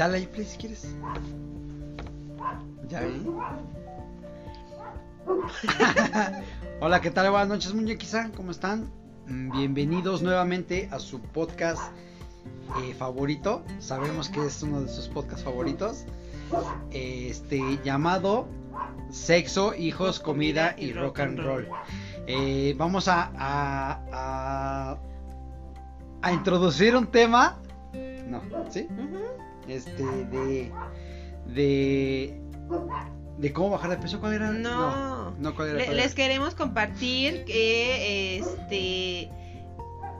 Dale ahí play si quieres. Ya vi. Hola, ¿qué tal? Buenas noches, muñequiza. ¿Cómo están? Mm, Bienvenidos nuevamente a su podcast eh, favorito. Sabemos que es uno de sus podcasts favoritos. Este llamado Sexo, Hijos, Comida y Rock and Roll. Eh, vamos a, a, a, a introducir un tema. No, ¿sí? Ujú. Este, de. De. De cómo bajar de peso. ¿Cuál era? No. no, ¿cuál era? Le- ¿Cuál era? les queremos compartir que este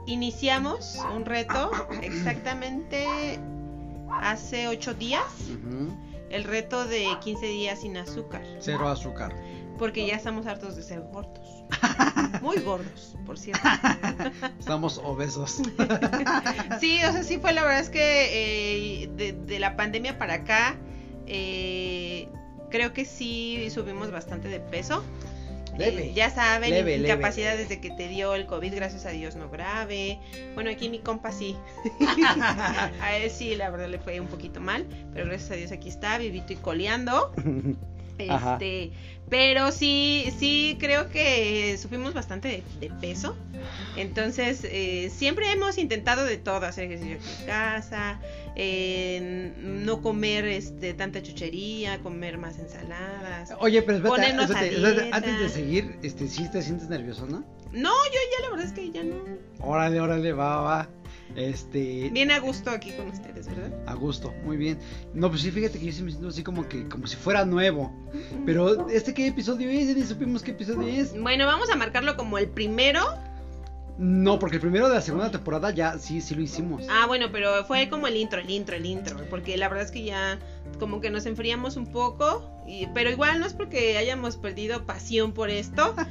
iniciamos un reto exactamente hace ocho días. El reto de 15 días sin azúcar. Cero azúcar. Porque ya estamos hartos de ser gordos. Muy gordos, por cierto. Estamos obesos. Sí, o sea, sí fue la verdad es que eh, de, de la pandemia para acá, eh, creo que sí subimos bastante de peso. Leve. Eh, ya saben, Leve, leve. incapacidad desde que te dio el COVID, gracias a Dios no grave. Bueno, aquí mi compa sí. a él sí, la verdad le fue un poquito mal, pero gracias a Dios aquí está, vivito y coleando. Ajá. Este, pero sí, sí creo que subimos bastante de, de peso. Entonces, eh, siempre hemos intentado de todo, hacer ejercicio en casa, eh, no comer este tanta chuchería, comer más ensaladas. Oye, pero espérate, Ponernos espérate, antes de seguir, este, sí te sientes nervioso, ¿no? No, yo ya la verdad es que ya no. Órale, órale, va, va. Este, Bien a gusto aquí con ustedes, ¿verdad? a gusto, muy bien. No, pues sí, fíjate que yo sí me siento así como que, como si fuera nuevo. Pero, ¿este qué episodio es? Ni supimos qué episodio es. Bueno, vamos a marcarlo como el primero. No, porque el primero de la segunda temporada ya sí, sí lo hicimos. Ah, bueno, pero fue como el intro, el intro, el intro, porque la verdad es que ya como que nos enfriamos un poco, y, pero igual no es porque hayamos perdido pasión por esto.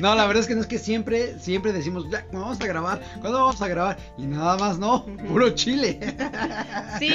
No, la verdad es que no es que siempre, siempre decimos, ya, vamos a grabar, ¿cuándo vamos a grabar? Y nada más, no, puro chile. Sí,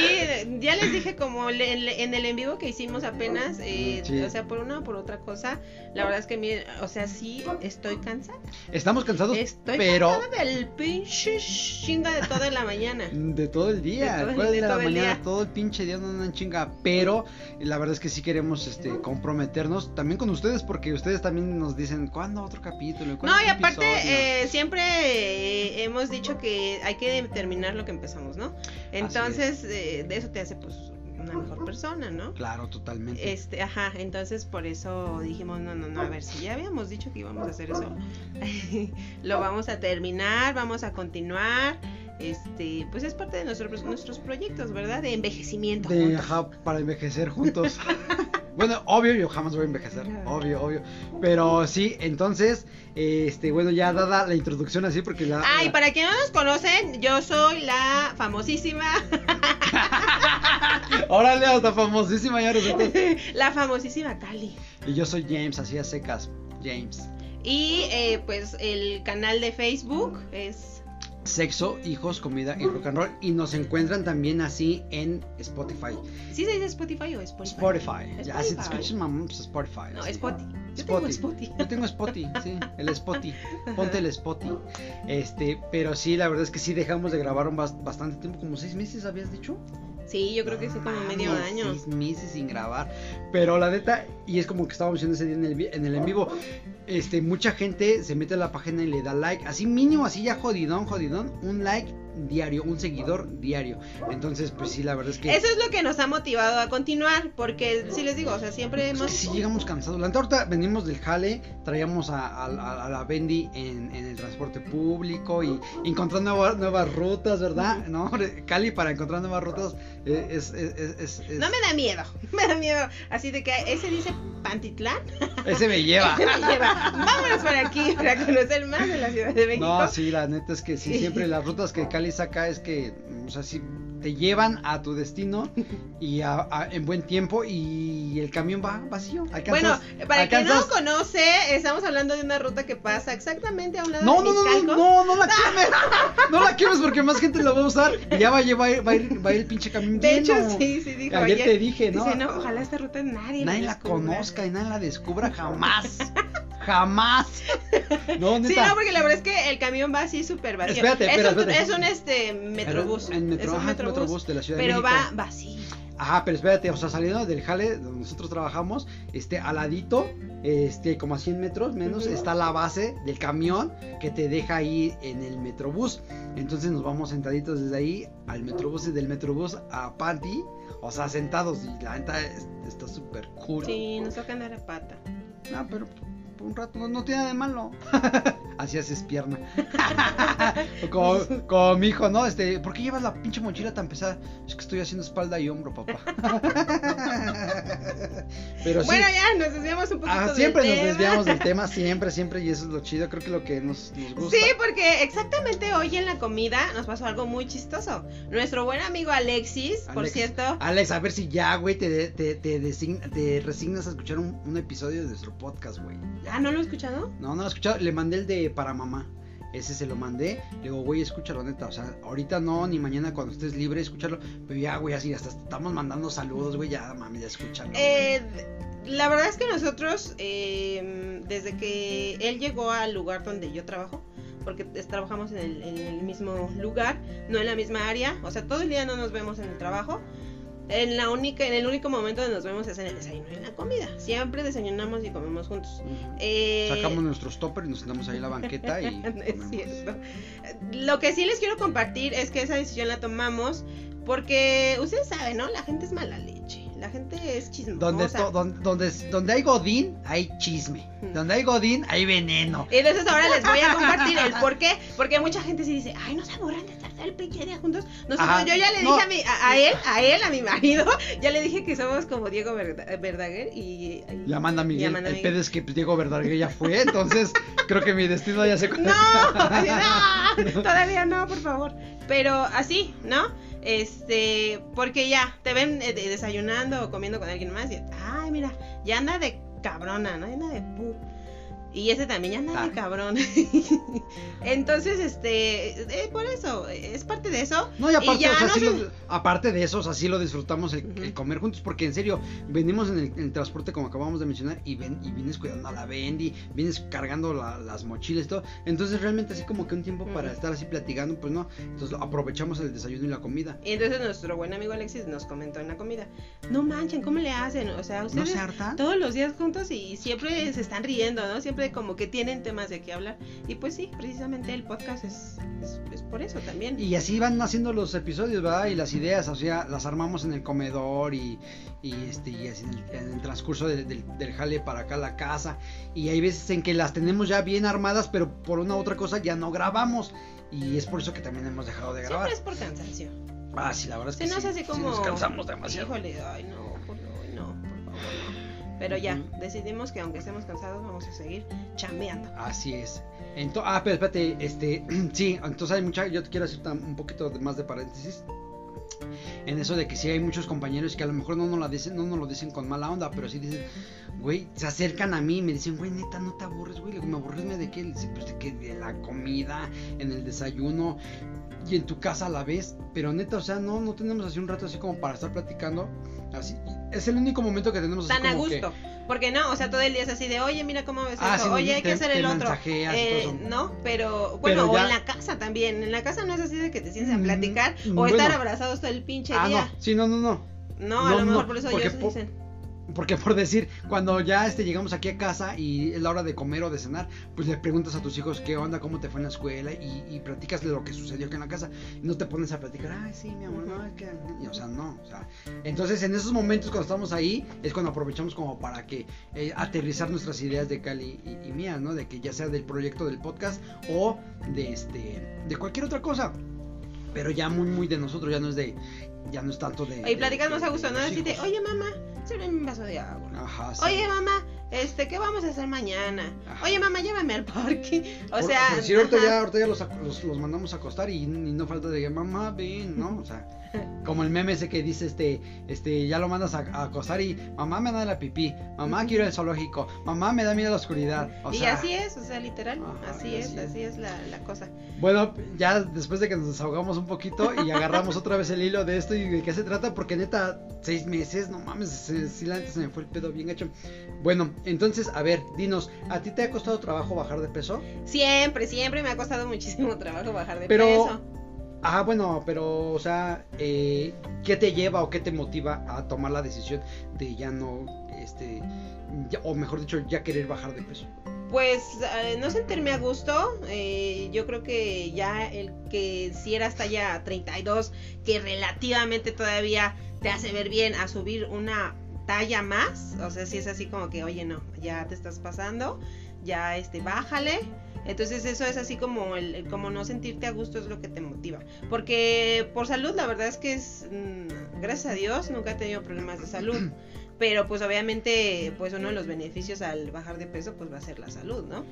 ya les dije como le- en, en el en vivo que hicimos apenas, eh, Sí. o sea, por una o por otra cosa, la verdad es que, mi- o sea, sí estoy cansada. Estamos cansados, Estoy pero cansada del pinche chinga de toda la mañana. de todo el día, De todo el- ¿cuál de de la mañana, día. todo el pinche día no chinga, pero la verdad es que sí queremos este comprometernos también con ustedes porque ustedes también nos dicen, ¿cuándo otro capítulo? ¿Cuándo No, y aparte, episodio?" eh, siempre eh, hemos dicho que hay que terminar lo que empezamos, ¿no? Entonces, eh, de eso te hace, pues, una mejor persona, ¿no? Claro, totalmente. Este, ajá, entonces por eso dijimos, no, no, no, a ver, si ya habíamos dicho que íbamos a hacer eso, lo vamos a terminar, vamos a continuar, este, pues es parte de nuestros, nuestros proyectos, ¿verdad? De envejecimiento. De, ajá, para envejecer juntos. bueno, obvio, yo jamás voy a envejecer, obvio, obvio. Pero sí, entonces, este, bueno, ya dada la introducción así, porque la... Ah, y la- para quienes no nos conocen, yo soy la famosísima, Órale, hasta famosísima ya resultó. la famosísima Cali. Y yo soy James, así a secas, James. Y eh, pues el canal de Facebook es... Sexo, hijos, comida y rock and roll. Y nos encuentran también así en Spotify. ¿Sí se dice Spotify o Spotify? Spotify. Ya, si te Spotify. escuchas mamón, pues Spotify. No. Spotty. Yo Spotty. tengo Spotty. Yo tengo Spotty, sí, el Spotty. Ponte el Spotty. Este, pero sí, la verdad es que sí dejamos de grabar un bas- bastante tiempo, como seis meses, habías dicho. Sí, yo creo que sí, como medio año. Seis meses sin grabar. Pero la neta, y es como que estábamos diciendo ese día en el, vi- en el en vivo. Este, mucha gente se mete a la página y le da like. Así mínimo, así ya jodidón, jodidón. Un like diario, un seguidor diario. Entonces, pues sí, la verdad es que. Eso es lo que nos ha motivado a continuar, porque sí les digo, o sea, siempre Es que hemos... sí llegamos cansados. La ahorita venimos del jale, traíamos a, a- a- a la Bendy en, en el transporte público y encontrando nuevas, nuevas rutas, ¿verdad? ¿No? Cali para encontrar nuevas rutas eh, es, es, es- es- es- No me da miedo, me da miedo. Así de que ese dice Pantitlán, ese me lleva. ese me lleva. Vámonos por aquí para conocer más de la Ciudad de México. No, sí, la neta es que sí, siempre las rutas que Cali saca es que, o sea, sí te llevan a tu destino y a- a- en buen tiempo y el camión va vacío. Bueno, Alcanzas- para quien no alcanzas- conoce, estamos hablando de una ruta que pasa exactamente a un lado No, de no, no, no, no, no la quemes. No la quemes porque más gente la va a usar. Y ya va a, llevar, va, a ir, va a ir el pinche camión De hecho, sí, sí, dijo Ayer te dije, ¿no? Dice, no, ojalá esta ruta nadie, Nadie la descubra". conozca y nadie la descubra jamás. Jamás. no, Sí, no, porque la verdad es que el camión va así súper vacío. Espérate, es, espera, un, espérate. es un este metrobús. En metro, es un metrobús, metrobús de la Ciudad de pero México. va vacío. Ajá, pero espérate, o sea, saliendo del jale donde nosotros trabajamos, este, al ladito, este, como a 100 metros menos, está la base del camión que te deja ahí en el metrobús. Entonces nos vamos sentaditos desde ahí al metrobús y del metrobús a Panty, o sea, sentados y la neta es- está súper cool. Sí, nos toca andar a pata. Ah, pero por un rato no, no tiene nada de malo. Así haces pierna. Como, como mi hijo, ¿no? Este, ¿por qué llevas la pinche mochila tan pesada? Es que estoy haciendo espalda y hombro, papá. Pero sí. Bueno, ya nos desviamos un poquito ah, del siempre nos tema. desviamos del tema, siempre, siempre, y eso es lo chido, creo que lo que nos, nos gusta. Sí, porque exactamente hoy en la comida nos pasó algo muy chistoso. Nuestro buen amigo Alexis, por cierto, Alex, a ver si ya, güey, te, te, te, resignas a escuchar un, un episodio de nuestro podcast, güey. Ah, ¿no lo he escuchado? No, no lo he escuchado. Le mandé el de para mamá. Ese se lo mandé. Le digo, güey, escúchalo, neta. O sea, ahorita no, ni mañana cuando estés libre, escúchalo. Pero ya, güey, así, hasta estamos mandando saludos, güey. Ya, mami, ya escúchalo. Eh, la verdad es que nosotros, eh, desde que él llegó al lugar donde yo trabajo, porque trabajamos en el, en el mismo lugar, no en la misma área, o sea, todo el día no nos vemos en el trabajo. En la única, en el único momento donde nos vemos es en el desayuno y en la comida. Siempre desayunamos y comemos juntos. Eh, Sacamos nuestros toppers y nos sentamos ahí en la banqueta y. No es cierto. Lo que sí les quiero compartir es que esa decisión la tomamos porque ustedes saben, ¿no? La gente es mala. La gente es chismosa. Donde, to- donde, donde, donde hay Godín, hay chisme. Donde hay Godín, hay veneno. Entonces ahora les voy a compartir el por qué. Porque mucha gente sí dice, ay, no se aburran de estar el pinche día juntos. Nosotros, Ajá. yo ya le No. dije a, mi, a, a él, a él, a mi marido, ya le dije que somos como Diego Verda- Verdaguer y... y- Y Amanda Miguel. Amanda el Miguel. pedo es que pues, Diego Verdaguer ya fue. Entonces, creo que mi destino ya se. No, no, todavía no, por favor. Pero así, ¿no? Este, porque ya te ven eh, de- desayunando o comiendo con alguien más y, ay, mira, ya anda de cabrona, ¿no? Ya anda de pu. Y ese también ya Ah. cabrón. Entonces, este, eh, por eso, es parte de eso. No, y aparte, ya o sea, no sí se- lo- aparte de eso, o sea, sí lo disfrutamos el, comer juntos, porque en serio, venimos en el, en el transporte como acabamos de mencionar y ven y vienes cuidando a la Bendy, vienes cargando la- las mochilas y todo, entonces realmente así como que un tiempo para estar así platicando, pues no, entonces aprovechamos el desayuno y la comida. Y entonces nuestro buen amigo Alexis nos comentó en la comida, no manchen, ¿cómo le hacen? O sea, ¿No ustedes se todos los días juntos y siempre se están riendo, ¿no? Siempre como que tienen temas de qué hablar. Y pues sí, precisamente el podcast es, es, es por eso también. Y así van haciendo los episodios, ¿verdad? Y las ideas, o sea, las armamos en el comedor y, y este, y así en el, en el transcurso del- del, del jale para acá a la casa. Y hay veces en que las tenemos ya bien armadas, pero por una u otra cosa ya no grabamos. Y es por eso que también hemos dejado de grabar. Siempre es por cansancio. Ah, sí, la verdad es Se que nos sí, hace sí nos cansamos demasiado. Híjole, ay no, Pero ya, decidimos que aunque estemos cansados vamos a seguir chambeando. Así es. Ento- ah, pero espérate, este, sí, entonces hay mucha, yo te quiero hacer un poquito de- más de paréntesis. En eso de que sí hay muchos compañeros que a lo mejor no nos, la dicen, no nos lo dicen con mala onda, pero sí dicen, güey, se acercan a mí y me dicen, güey, neta, no te aburres, güey. ¿me aburres de qué? Pues de que de la comida, en el desayuno y en tu casa a la vez. Pero neta, o sea, no, no tenemos así un rato así como para estar platicando. Así, es el único momento que tenemos así Tan a como que- gusto. Porque no, o sea, todo el día es así de, oye, mira cómo ves Ah, eso, sí, oye, hay que hacer el otro. Eh, todo eso. no, pero bueno, Pero o en la casa también. En la casa no es así de que te sientes a Mm, platicar o bueno. estar abrazados todo el pinche Ah, día. no, sí, no, no, no. No, a No, lo no, mejor por eso ellos po- dicen. Porque por decir, cuando ya este llegamos aquí a casa y es la hora de comer o de cenar, pues le preguntas a tus hijos qué onda, cómo te fue en la escuela y, y platicas de lo que sucedió aquí en la casa. Y no te pones a platicar, ay, sí, mi amor, no, es que. y, o sea, no. O sea, entonces en esos momentos cuando estamos ahí es cuando aprovechamos como para que eh, aterrizar nuestras ideas de Cali y, y mías, ¿no? De que ya sea del proyecto del podcast o de este de cualquier otra cosa. Pero ya muy, muy de nosotros, ya no es de. Ya no es tanto de. Y platicas más a gusto, ¿no? Así de, oye, mamá, sírveme un vaso de agua. Ajá, sí. Oye, mamá, este, ¿qué vamos a hacer mañana? Ajá. Oye, mamá, llévame al parque. O Por- sea, decir, ahorita ajá. ya, ahorita ya los, los, los mandamos a acostar y, y no falta de que mamá ven, ¿no? O sea, como el meme ese que dice este, este, ya lo mandas a, a acostar y mamá me da la pipí, mamá quiero al zoológico, mamá me da miedo a la oscuridad. O y sea, así es, o sea, literal, Ajá, así es, así es. así es la, la cosa. Bueno, ya después de que nos desahogamos un poquito y agarramos otra vez el hilo de esto y de qué se trata, porque neta, seis meses, no mames, sí, la neta se me fue el pedo bien hecho. Bueno, Entonces, a ver, dinos, ¿a ti te ha costado trabajo bajar de peso? Siempre, siempre me ha costado muchísimo trabajo bajar de Pero- peso. Ah, bueno, pero, o sea, eh, ¿qué te lleva o qué te motiva a tomar la decisión de ya no, este, ya- o mejor dicho, ya querer bajar de peso? Pues eh, no sentirme a gusto, eh, yo creo que ya el que si eras talla 32, que relativamente todavía te hace ver bien a subir una talla más, o sea, si es así como que, oye, no, ya te estás pasando, ya este, bájale. Entonces eso es así como el, el como no sentirte a gusto es lo que te motiva. Porque por salud la verdad es que es, mm, gracias a Dios, nunca he tenido problemas de salud. Pero pues obviamente pues uno de los beneficios al bajar de peso pues va a ser la salud, ¿no?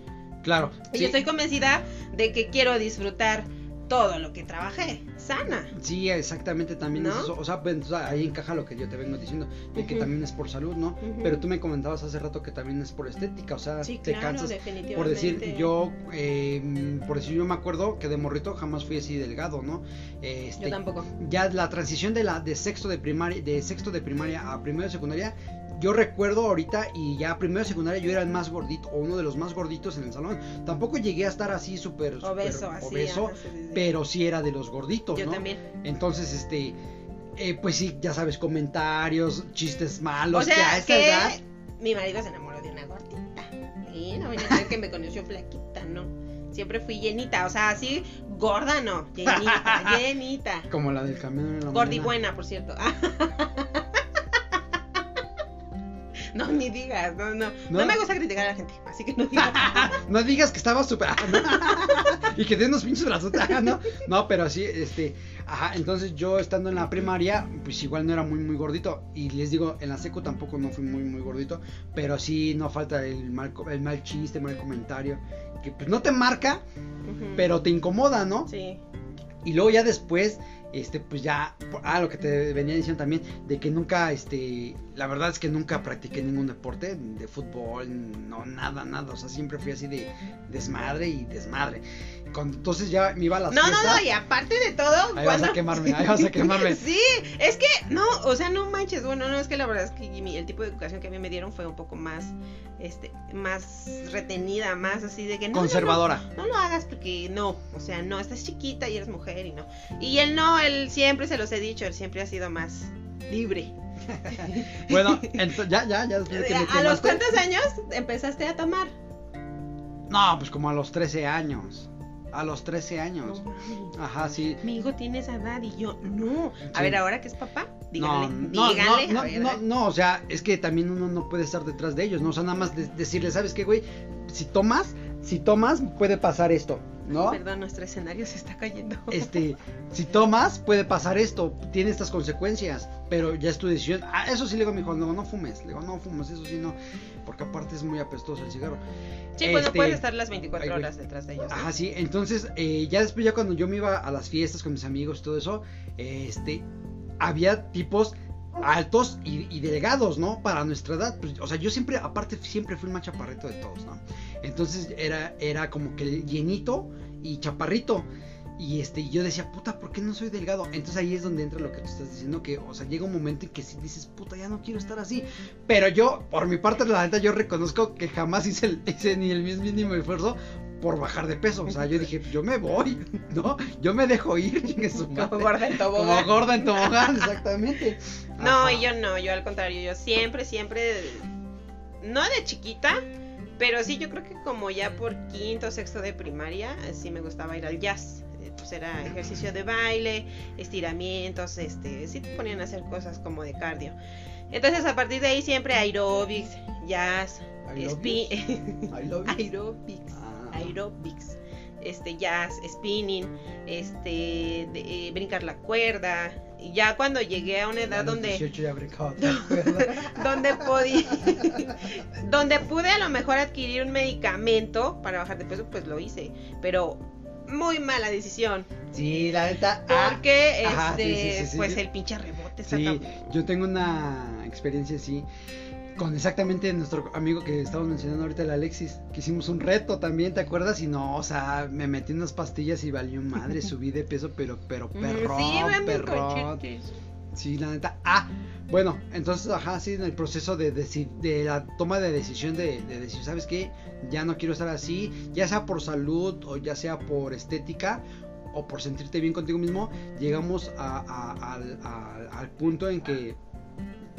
Claro. Y sí. yo estoy convencida de que quiero disfrutar todo lo que trabajé, sana. Sí, exactamente, también ¿No? es eso. O sea, pues, ahí encaja lo que yo te vengo diciendo, de que también es por salud, ¿no? Pero tú me comentabas hace rato que también es por estética, o sea, Sí, te claro, cansas. Por decir, yo, eh, por decir, yo me acuerdo que de morrito jamás fui así delgado, ¿no? Este, Yo tampoco. ya la transición de la de sexto de primaria de sexto de primaria a primero de secundaria yo recuerdo ahorita y ya primero secundaria yo era el más gordito o uno de los más gorditos en el salón tampoco llegué a estar así súper Obeso, así. obeso, ajá, sí, sí, sí. pero sí era de los gorditos Yo no también. entonces este eh, pues sí ya sabes comentarios chistes malos O sea, que a esa que edad mi marido se enamoró de una gordita. Y no venía a que me conoció flaquita, no. Siempre fui llenita, o sea, así gorda no, llenita, llenita. como la del camión en la Gordi mañana. buena, por cierto. No, ni digas, no, no, no. ¿No? me gusta criticar a la gente, así que no digas. no digas que estaba súper. ¿no? y que tiene unos pinches brazos. ¿no? no, pero sí, este. Ajá, entonces yo estando en la primaria, pues igual no era muy, muy gordito. Y les digo, en la secu tampoco no fui muy, muy gordito. Pero sí no falta el mal, el mal chiste, mal comentario. Que pues no te marca, pero te incomoda, ¿no? Sí. Y luego ya después, este, pues ya, ah, lo que te venía diciendo también, de que nunca, este, la verdad es que nunca practiqué ningún deporte, de fútbol, no, nada, nada, o sea, siempre fui así de desmadre y desmadre. Cuando- entonces ya me iba a las No, no, fiestas, no, y aparte de todo, ahí vas a quemarme, ahí vas a quemarme. Sí, es que, no, o sea, no manches, bueno, no, es que la verdad es que el tipo de educación que a mí me dieron fue un poco más, este, más retenida, más así de que no, no, no, Conservadora. No, lo hagas porque no, o sea, no, estás chiquita y eres mujer y no. Y él no, él siempre se los he dicho, él siempre ha sido más libre. Bueno, ento- ya, ya, ya después de que me ¿A los cuántos años empezaste a tomar? No, pues como a los 13 años. A los 13 años. No. Ajá, sí. Mi hijo tiene esa edad y yo, no. A Sí. ver, ahora que es papá, dígale, no, dígale. no, ver, no, no, o sea, es que también uno no puede estar detrás de ellos, ¿no? O sea, nada más de- decirle, ¿sabes qué, güey? Si tomas, si tomas, puede pasar esto, ¿no? Perdón, nuestro escenario se está cayendo. Este, si tomas, puede pasar esto, tiene estas consecuencias, pero ya es tu decisión. Ah, eso sí le digo a mi hijo, no, no fumes, le digo, no fumes, eso sí no, porque aparte es muy apestoso el cigarro. Sí, pues no Este, puedes estar las 24 ay, güey. horas detrás de ellos. Ajá, sí, entonces, eh, ya después, ya cuando yo me iba a las fiestas con mis amigos y todo eso, este, había tipos altos y, y delgados, ¿no? Para nuestra edad, pues, o sea, yo siempre, aparte, siempre fui el más chaparrito de todos, ¿no? Entonces, era, era como que llenito y chaparrito. Y este, yo decía, puta, ¿por qué no soy delgado? Entonces ahí es donde entra lo que tú estás diciendo, que, o sea, llega un momento en que si dices, puta, ya no quiero estar así. Pero yo, por mi parte, la neta, yo reconozco que jamás hice, el- hice ni el mínimo esfuerzo por bajar de peso. O sea, yo dije, yo me voy, ¿no? Yo me dejo ir, Como gorda en Como tobogán. gorda en tobogán, exactamente. No, Ajá. y yo no, yo al contrario, yo siempre, siempre, no de chiquita, pero sí yo creo que como ya por quinto o sexto de primaria, eh, sí me gustaba ir al jazz. Eh, Pues era ejercicio de baile, estiramientos, este, sí te ponían a hacer cosas como de cardio. Entonces a partir de ahí siempre aerobics, jazz, aerobics, Ah. aerobics, este jazz, spinning, este de- eh, brincar la cuerda. Y ya cuando llegué a una edad donde 18 ya donde podía donde pude a lo mejor adquirir un medicamento para bajar de peso, pues lo hice, pero muy mala decisión, Sí, la neta. ah, porque ajá, sí, este sí, sí, sí. pues el pinche rebote está Sí, tan- yo tengo una experiencia así con exactamente nuestro amigo que estábamos mencionando ahorita, el Alexis, que hicimos un reto también, ¿te acuerdas? Y no, o sea, me metí unas pastillas y valió madre, subí de peso, pero, pero perrón, sí, cachetes. Sí, la neta. Ah, bueno, entonces, ajá, sí, en el proceso de, de la toma de decisión de, de decir, ¿sabes qué? Ya no quiero estar así, ya sea por salud o ya sea por estética o por sentirte bien contigo mismo, llegamos a- al- al punto en que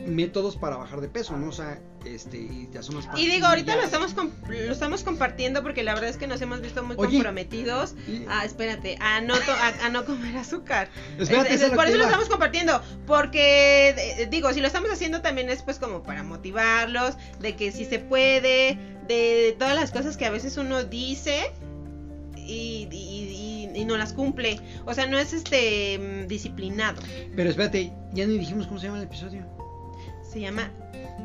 métodos para bajar de peso, ¿no? O sea, este, y ya son las Y digo, ahorita lo estamos lo estamos compartiendo porque la verdad es que nos hemos visto muy Oye. comprometidos. Y- Ah, espérate, a no, to- a, a no comer azúcar. Espérate, Es- es- por eso lo estamos compartiendo, porque eh, digo, si lo estamos haciendo también es pues como para motivarlos, de que si se puede, de todas las cosas que a veces uno dice y, y- y- y no las cumple. O sea, no es este mm, disciplinado. Pero espérate, ya ni dijimos cómo se llama el episodio. Se llama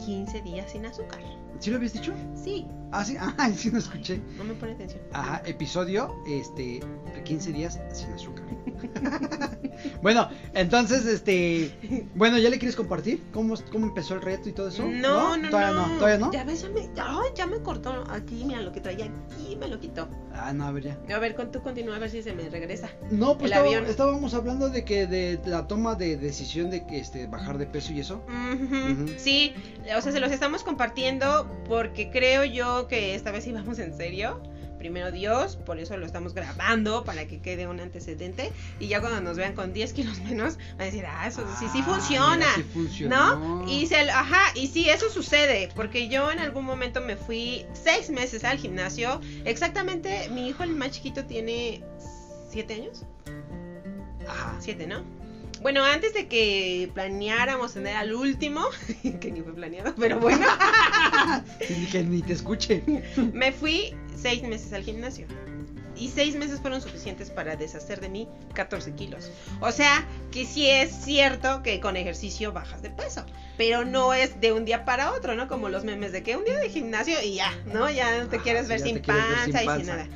15 días sin azúcar. ¿Sí lo habías dicho? Sí, Ah, sí, ah, sí, no escuché. no me pone atención. Ajá, episodio, este, 15 días sin azúcar. bueno, entonces, este, bueno, ¿ya le quieres compartir cómo, cómo empezó el reto y todo eso? No, no, todavía no, todavía no. Ya ves, ya me, ya me cortó aquí, mira lo que traía aquí, me lo quitó. Ah, no, a ver ya. A ver, con tú continúa a ver si se me regresa. No, pues El estaba- avión. estábamos hablando de que de la toma de decisión de que este bajar de peso y eso. Ujú, Ujú. Sí, o sea, se los estamos compartiendo porque creo yo que esta vez íbamos en serio. Primero Dios, por eso lo estamos grabando para que quede un antecedente. Y ya cuando nos vean con 10 kilos menos, van a decir, ah, eso sí, sí Ah, funciona. mira, sí funcionó. ¿No? Y se, ajá, y sí, eso sucede, porque yo en algún momento me fui seis meses al gimnasio. Exactamente, mi hijo el más chiquito tiene siete años, Ajá. siete, ¿no? Bueno, antes de que planeáramos tener al último, que ni fue planeado, pero bueno, dije, ni te escuche. me fui seis meses al gimnasio. Y seis meses fueron suficientes para deshacer de mí 14 kilos. O sea, que sí es cierto que con ejercicio bajas de peso. Pero no es de un día para otro, ¿no? Como los memes de que un día de gimnasio y ya, ¿no? Ya te Ajá, quieres ver ya sin te quieres ver panza y sin nada.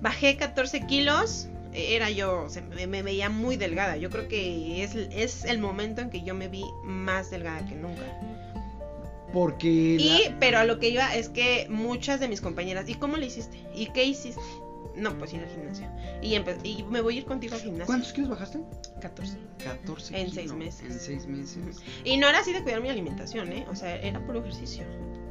Bajé 14 kilos. Era yo, se me, me veía muy delgada. Yo creo que es, es el momento en que yo me vi más delgada que nunca. Porque. Y, la- pero a lo que iba es que muchas de mis compañeras, ¿y cómo le hiciste? ¿Y qué hiciste? No, pues ir al gimnasio. Y, y me voy a ir contigo al gimnasio. ¿Cuántos kilos bajaste? 14. 14 En kilos. seis meses. En seis meses. Y no era así de cuidar mi alimentación, ¿eh? O sea, era puro ejercicio.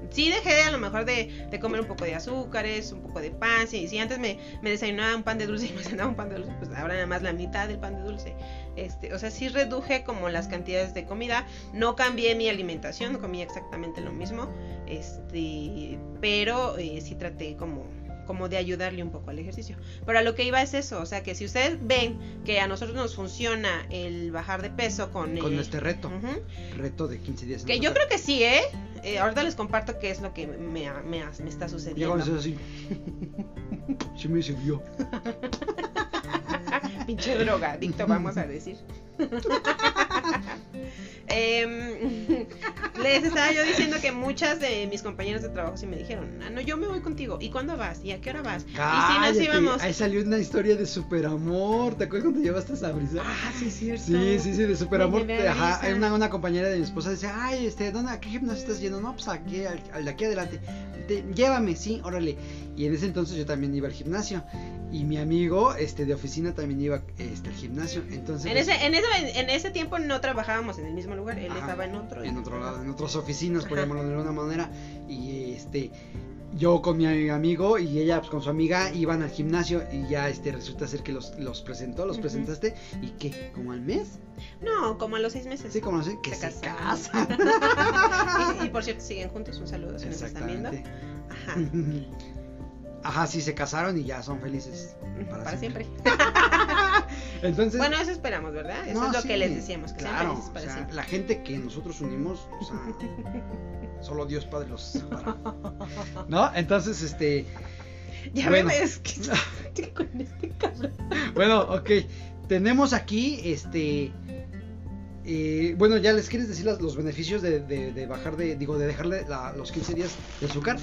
Sí dejé a lo mejor de, de comer un poco de azúcares, un poco de pan. Si, si antes me, me desayunaba un pan de dulce y me cenaba un pan de dulce, pues ahora nada más la mitad del pan de dulce. Este, o sea, sí reduje como las cantidades de comida. No cambié mi alimentación, comía exactamente lo mismo. Este, pero eh, sí traté como como de ayudarle un poco al ejercicio. Pero a lo que iba es eso, o sea que si ustedes ven que a nosotros nos funciona el bajar de peso con, Con eh, este reto. Reto de 15 días. que yo creo que sí, ¿eh? Eh, ahorita les comparto qué es lo que me, me, me está Ya sucediendo. estás así. Sí me sirvió. Pinche drogadicto, vamos a decir. Em, les estaba yo diciendo que muchas de mis compañeros de trabajo sí me dijeron, ah, no, yo me voy contigo. ¿Y cuándo vas? ¿Y a qué hora vas? y si Cállate, nos íbamos. Ahí salió una historia de superamor. ¿Te acuerdas cuando llevaste esa brisa? Ah, sí, es cierto. Sí, sí, sí, de superamor. A Ajá, una, una compañera de mi esposa dice, ay, este, ¿dónde, ¿a qué gimnasio estás yendo? No, pues aquí, al, al de aquí adelante. Te- llévame, sí, órale. Y en ese entonces yo también iba al gimnasio. Y mi amigo, este, de oficina también iba, este, al gimnasio. Entonces, En ese, en, ese, en ese tiempo no trabajábamos en el mismo lugar, él Ajá, estaba en otro. en otro lado, en otras oficinas, por llamarlo de alguna manera. Y este, yo con mi amigo y ella pues, con su amiga iban al gimnasio y ya este resulta ser que los, los presentó, los presentaste y que como al mes, No, como a los seis meses. sí, como no sé, que Se casan. y, y por cierto, siguen juntos. Un saludo si nos están viendo. Ajá. Ajá, sí, se casaron y ya son felices. Para, Para siempre. Entonces, Bueno, eso esperamos, ¿verdad? Eso no, es lo sí, que les decíamos, que claro, sean felices o para sea, siempre. la gente que nosotros unimos, o sea, solo Dios Padre los separa. ¿No? Entonces, este, Ya bueno. me ves que con este cabrón. bueno, ok, tenemos aquí, este, eh, bueno, ya les quieres decir los beneficios de, de- de bajar de, digo, de dejarle los 15 días de azúcar.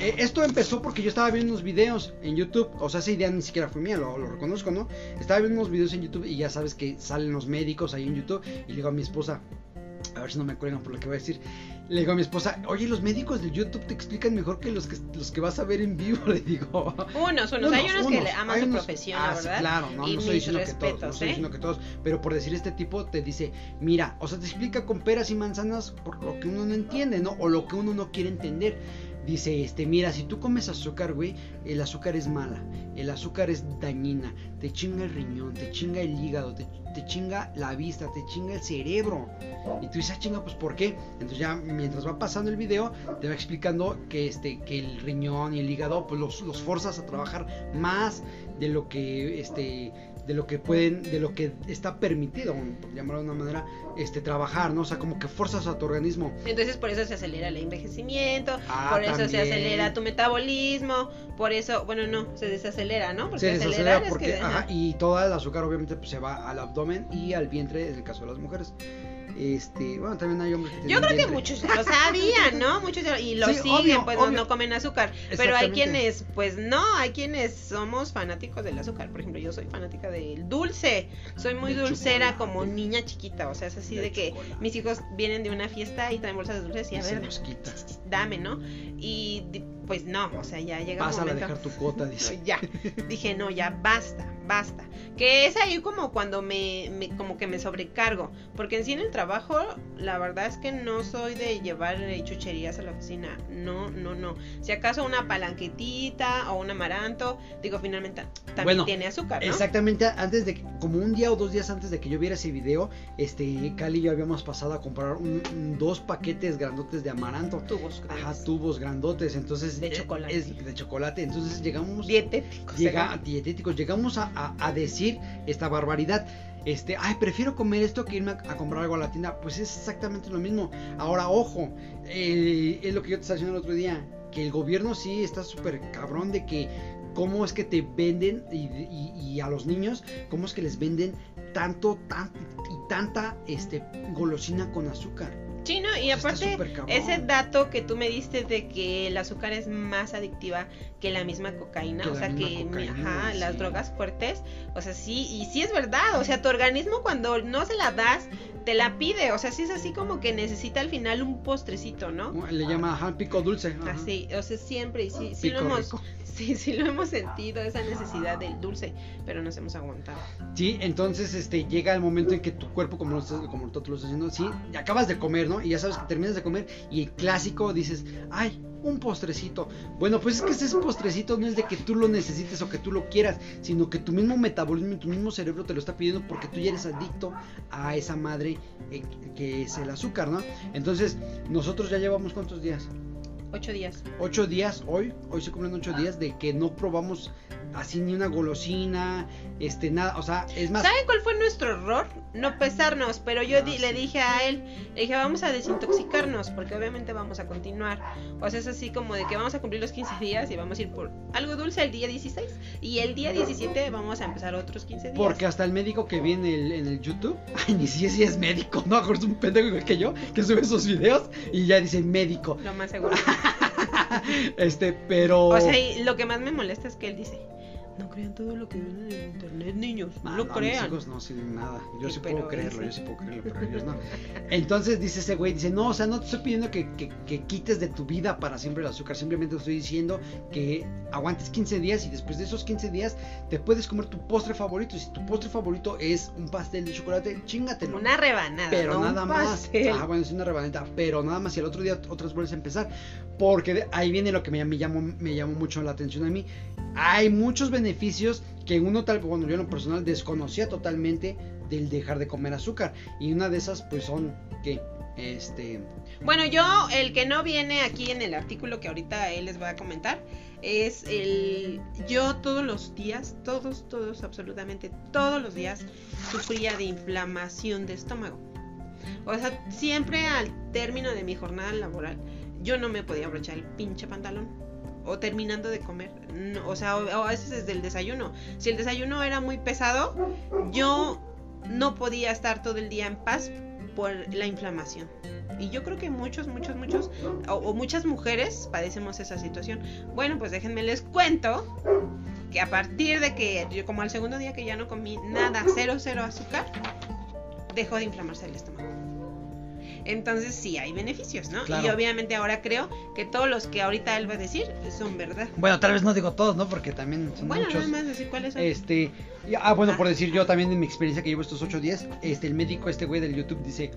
Eh, esto empezó porque yo estaba viendo unos videos en YouTube, o sea, esa idea ni siquiera fue mía, lo, lo reconozco, ¿no? Estaba viendo unos videos en YouTube y ya sabes que salen los médicos ahí en YouTube y digo a mi esposa, a ver si no me cuelgan por lo que voy a decir. Le digo a mi esposa, oye, los médicos de YouTube te explican mejor que los que los que vas a ver en vivo, le digo. Unos, unos, hay unos, que aman su unos- profesión, ah, la sí, verdad. claro, no, y no estoy diciendo que todos, no respetos, estoy ¿eh? diciendo que todos, pero por decir este tipo te dice, mira, o sea, te explica con peras y manzanas por lo que uno no entiende, ¿no? O lo que uno no quiere entender. Dice, este, mira, si tú comes azúcar, güey, el azúcar es mala, el azúcar es dañina, te chinga el riñón, te chinga el hígado, te, te chinga la vista, te chinga el cerebro. Y tú dices, ah, chinga, pues ¿por qué? Entonces ya mientras va pasando el video, te va explicando que este, que el riñón y el hígado, pues los, los forzas a trabajar más de lo que este de lo que pueden, de lo que está permitido, por llamarlo de una manera, este trabajar, ¿no? O sea, como que forzas a tu organismo. Entonces por eso se acelera el envejecimiento, Ah, por eso se acelera tu metabolismo, por eso, bueno, no, se desacelera, ¿no? Porque se desacelera es porque, que- ajá, ajá. y toda el azúcar obviamente pues, se va al abdomen y al vientre en el caso de las mujeres. Este, bueno, también hay hombres que Yo creo que muchos lo sabían, ¿no? Muchos y lo Sí, siguen, obvio, pues no- obvio. no comen azúcar. Pero hay quienes, pues no, hay quienes somos fanáticos del azúcar. Por ejemplo, yo soy fanática del dulce. Soy muy dulcera chocolate. como niña chiquita. O sea, es así de que chocolate. mis hijos vienen de una fiesta y traen bolsas de dulces y Y a se ver, dame, ¿no? Y pues no, o sea, ya llega un a dejar tu cuota, dice. Ya, dije, no, ya basta, basta. Que es ahí como cuando me, me- como que me sobrecargo. Porque en sí en el trabajo, la verdad es que no soy de llevar eh, chucherías a la oficina. No, no, no. Si acaso una palanquetita o un amaranto, digo, finalmente también Bueno, tiene azúcar, ¿no? Exactamente, antes de, como un día o dos días antes de que yo viera ese video, este, Cali y yo habíamos pasado a comprar un- un- dos paquetes grandotes de amaranto. Tubos Ajá, grandes. tubos grandotes, entonces De eh, chocolate. es de chocolate, entonces llegamos Dietéticos. llega ¿eh? dietéticos, llegamos a, a- a decir esta barbaridad. Este, ay, prefiero comer esto que irme a, a comprar algo a la tienda. Pues es exactamente lo mismo. Ahora, ojo, eh, es lo que yo te estaba diciendo el otro día. Que el gobierno sí está súper cabrón de que cómo es que te venden y, y- y a los niños, cómo es que les venden tanto, tan, y tanta este, golosina con azúcar. Sí, ¿no? Y aparte, ese dato que tú me diste de que el azúcar es más adictiva que la misma cocaína, Que o sea que cocaína, ajá, sí. las drogas fuertes, o sea, sí, y sí es verdad, o sea, tu organismo cuando no se la das, te la pide, o sea, sí es así como que necesita al final un postrecito, ¿no? Le llama ajá, pico dulce. ajá. Así, o sea, siempre, y sí, sí lo hemos, rico. sí, sí lo hemos sentido, esa necesidad del dulce, pero nos hemos aguantado. Sí, entonces este llega el momento en que tu cuerpo, como, lo estás- como tú lo estás haciendo, sí, acabas de comer, ¿no? Y ya sabes que terminas de comer y el clásico dices, ay, un postrecito. Bueno, pues es que ese postrecito no es de que tú lo necesites o que tú lo quieras, sino que tu mismo metabolismo y tu mismo cerebro te lo está pidiendo porque tú ya eres adicto a esa madre eh, que es el azúcar, ¿no? Entonces, nosotros ya llevamos cuántos días? Ocho días. Ocho días, hoy, hoy se cumplen ocho días de que no probamos así ni una golosina, este, nada, o sea, es más... ¿Saben cuál fue nuestro error? No pesarnos, pero yo Ah, di- le dije a él, le dije, vamos a desintoxicarnos, porque obviamente vamos a continuar. O sea, es así como de que vamos a cumplir los 15 días y vamos a ir por algo dulce el día 16 y el día 17 vamos a empezar otros 15 días. Porque hasta el médico que vi en el, en el YouTube, ay, ni si es médico, no, es un pendejo igual que yo, que sube esos videos y ya dice médico. Lo más seguro. Este, pero... O sea, y lo que más me molesta es que él dice, no crean todo lo que ven en internet, niños, no Ah, lo no, crean. Mis hijos no sirven nada. Yo Sí, puedo creerlo, ese- yo sí puedo creerlo, pero ellos no. Entonces dice ese güey, dice, no, o sea, no te estoy pidiendo que, que- que quites de tu vida para siempre el azúcar, simplemente te estoy diciendo que aguantes 15 días y después de esos 15 días te puedes comer tu postre favorito. Y si tu postre favorito es un pastel de chocolate, chingatelo. Una rebanada. pero no un nada más. Ah, bueno, es una rebaneta, pero nada más. Y el otro día otras vuelves a empezar. Porque ahí viene lo que me, me, llamó, me llamó mucho la atención a mí. Hay muchos beneficios que uno tal, bueno, yo en lo personal desconocía totalmente del dejar de comer azúcar. Y una de esas, pues son que, este, Bueno, yo, el que no viene aquí en el artículo que ahorita él les va a comentar, es el. Yo todos los días, todos, todos, absolutamente todos los días, sufría de inflamación de estómago. O sea, siempre al término de mi jornada laboral, yo no me podía abrochar el pinche pantalón. O terminando de comer. O sea, o a veces desde el desayuno. Si el desayuno era muy pesado, yo no podía estar todo el día en paz por la inflamación. Y yo creo que muchos, muchos, muchos, o, o muchas mujeres padecemos esa situación. Bueno, pues déjenme les cuento que a partir de que yo como al segundo día que ya no comí nada, cero, cero azúcar, dejó de inflamarse el estómago. Entonces sí hay beneficios, ¿no? Claro. Y obviamente ahora creo que todos los que ahorita él va a decir son verdad. Bueno, tal vez no digo todos, ¿no? Porque también son bueno, muchos. nada más decir cuáles son. Este, ah, bueno, Ah. por decir yo también en mi experiencia que llevo estos ocho días, este, el médico, este güey del YouTube dice,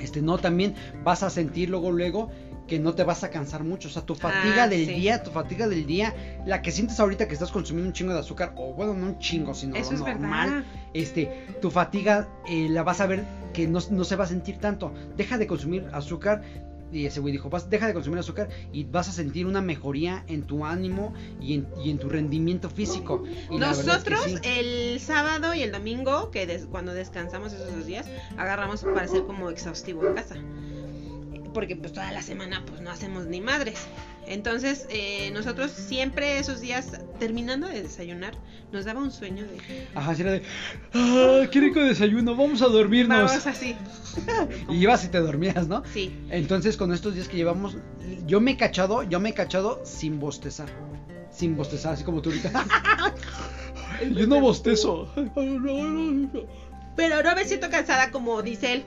este, no, también vas a sentir luego, luego que no te vas a cansar mucho, o sea, tu fatiga Ah, del sí. día, tu fatiga del día, la que sientes ahorita que estás consumiendo un chingo de azúcar, o bueno, no un chingo, sino Eso lo es normal, este, tu fatiga eh, la vas a ver que no, no se va a sentir tanto, deja de consumir azúcar. Y ese güey dijo, vas, deja de consumir azúcar y vas a sentir una mejoría en tu ánimo y en, y en tu rendimiento físico. Y la verdad es que Nosotros sí. el sábado y el domingo, que des- cuando descansamos esos dos días, agarramos para ser como exhaustivo en casa. Porque pues toda la semana pues no hacemos ni madres. Entonces eh, nosotros siempre esos días, terminando de desayunar, nos daba un sueño de... Ajá, era de. ¡Ah, qué rico desayuno! Vamos a dormirnos. Vamos así. Y ibas y te dormías, ¿no? Sí. Entonces, con estos días que llevamos, yo me he cachado, yo me he cachado sin bostezar. Sin bostezar, así como tú ahorita. yo no bostezo. Pero no me siento cansada como dice él.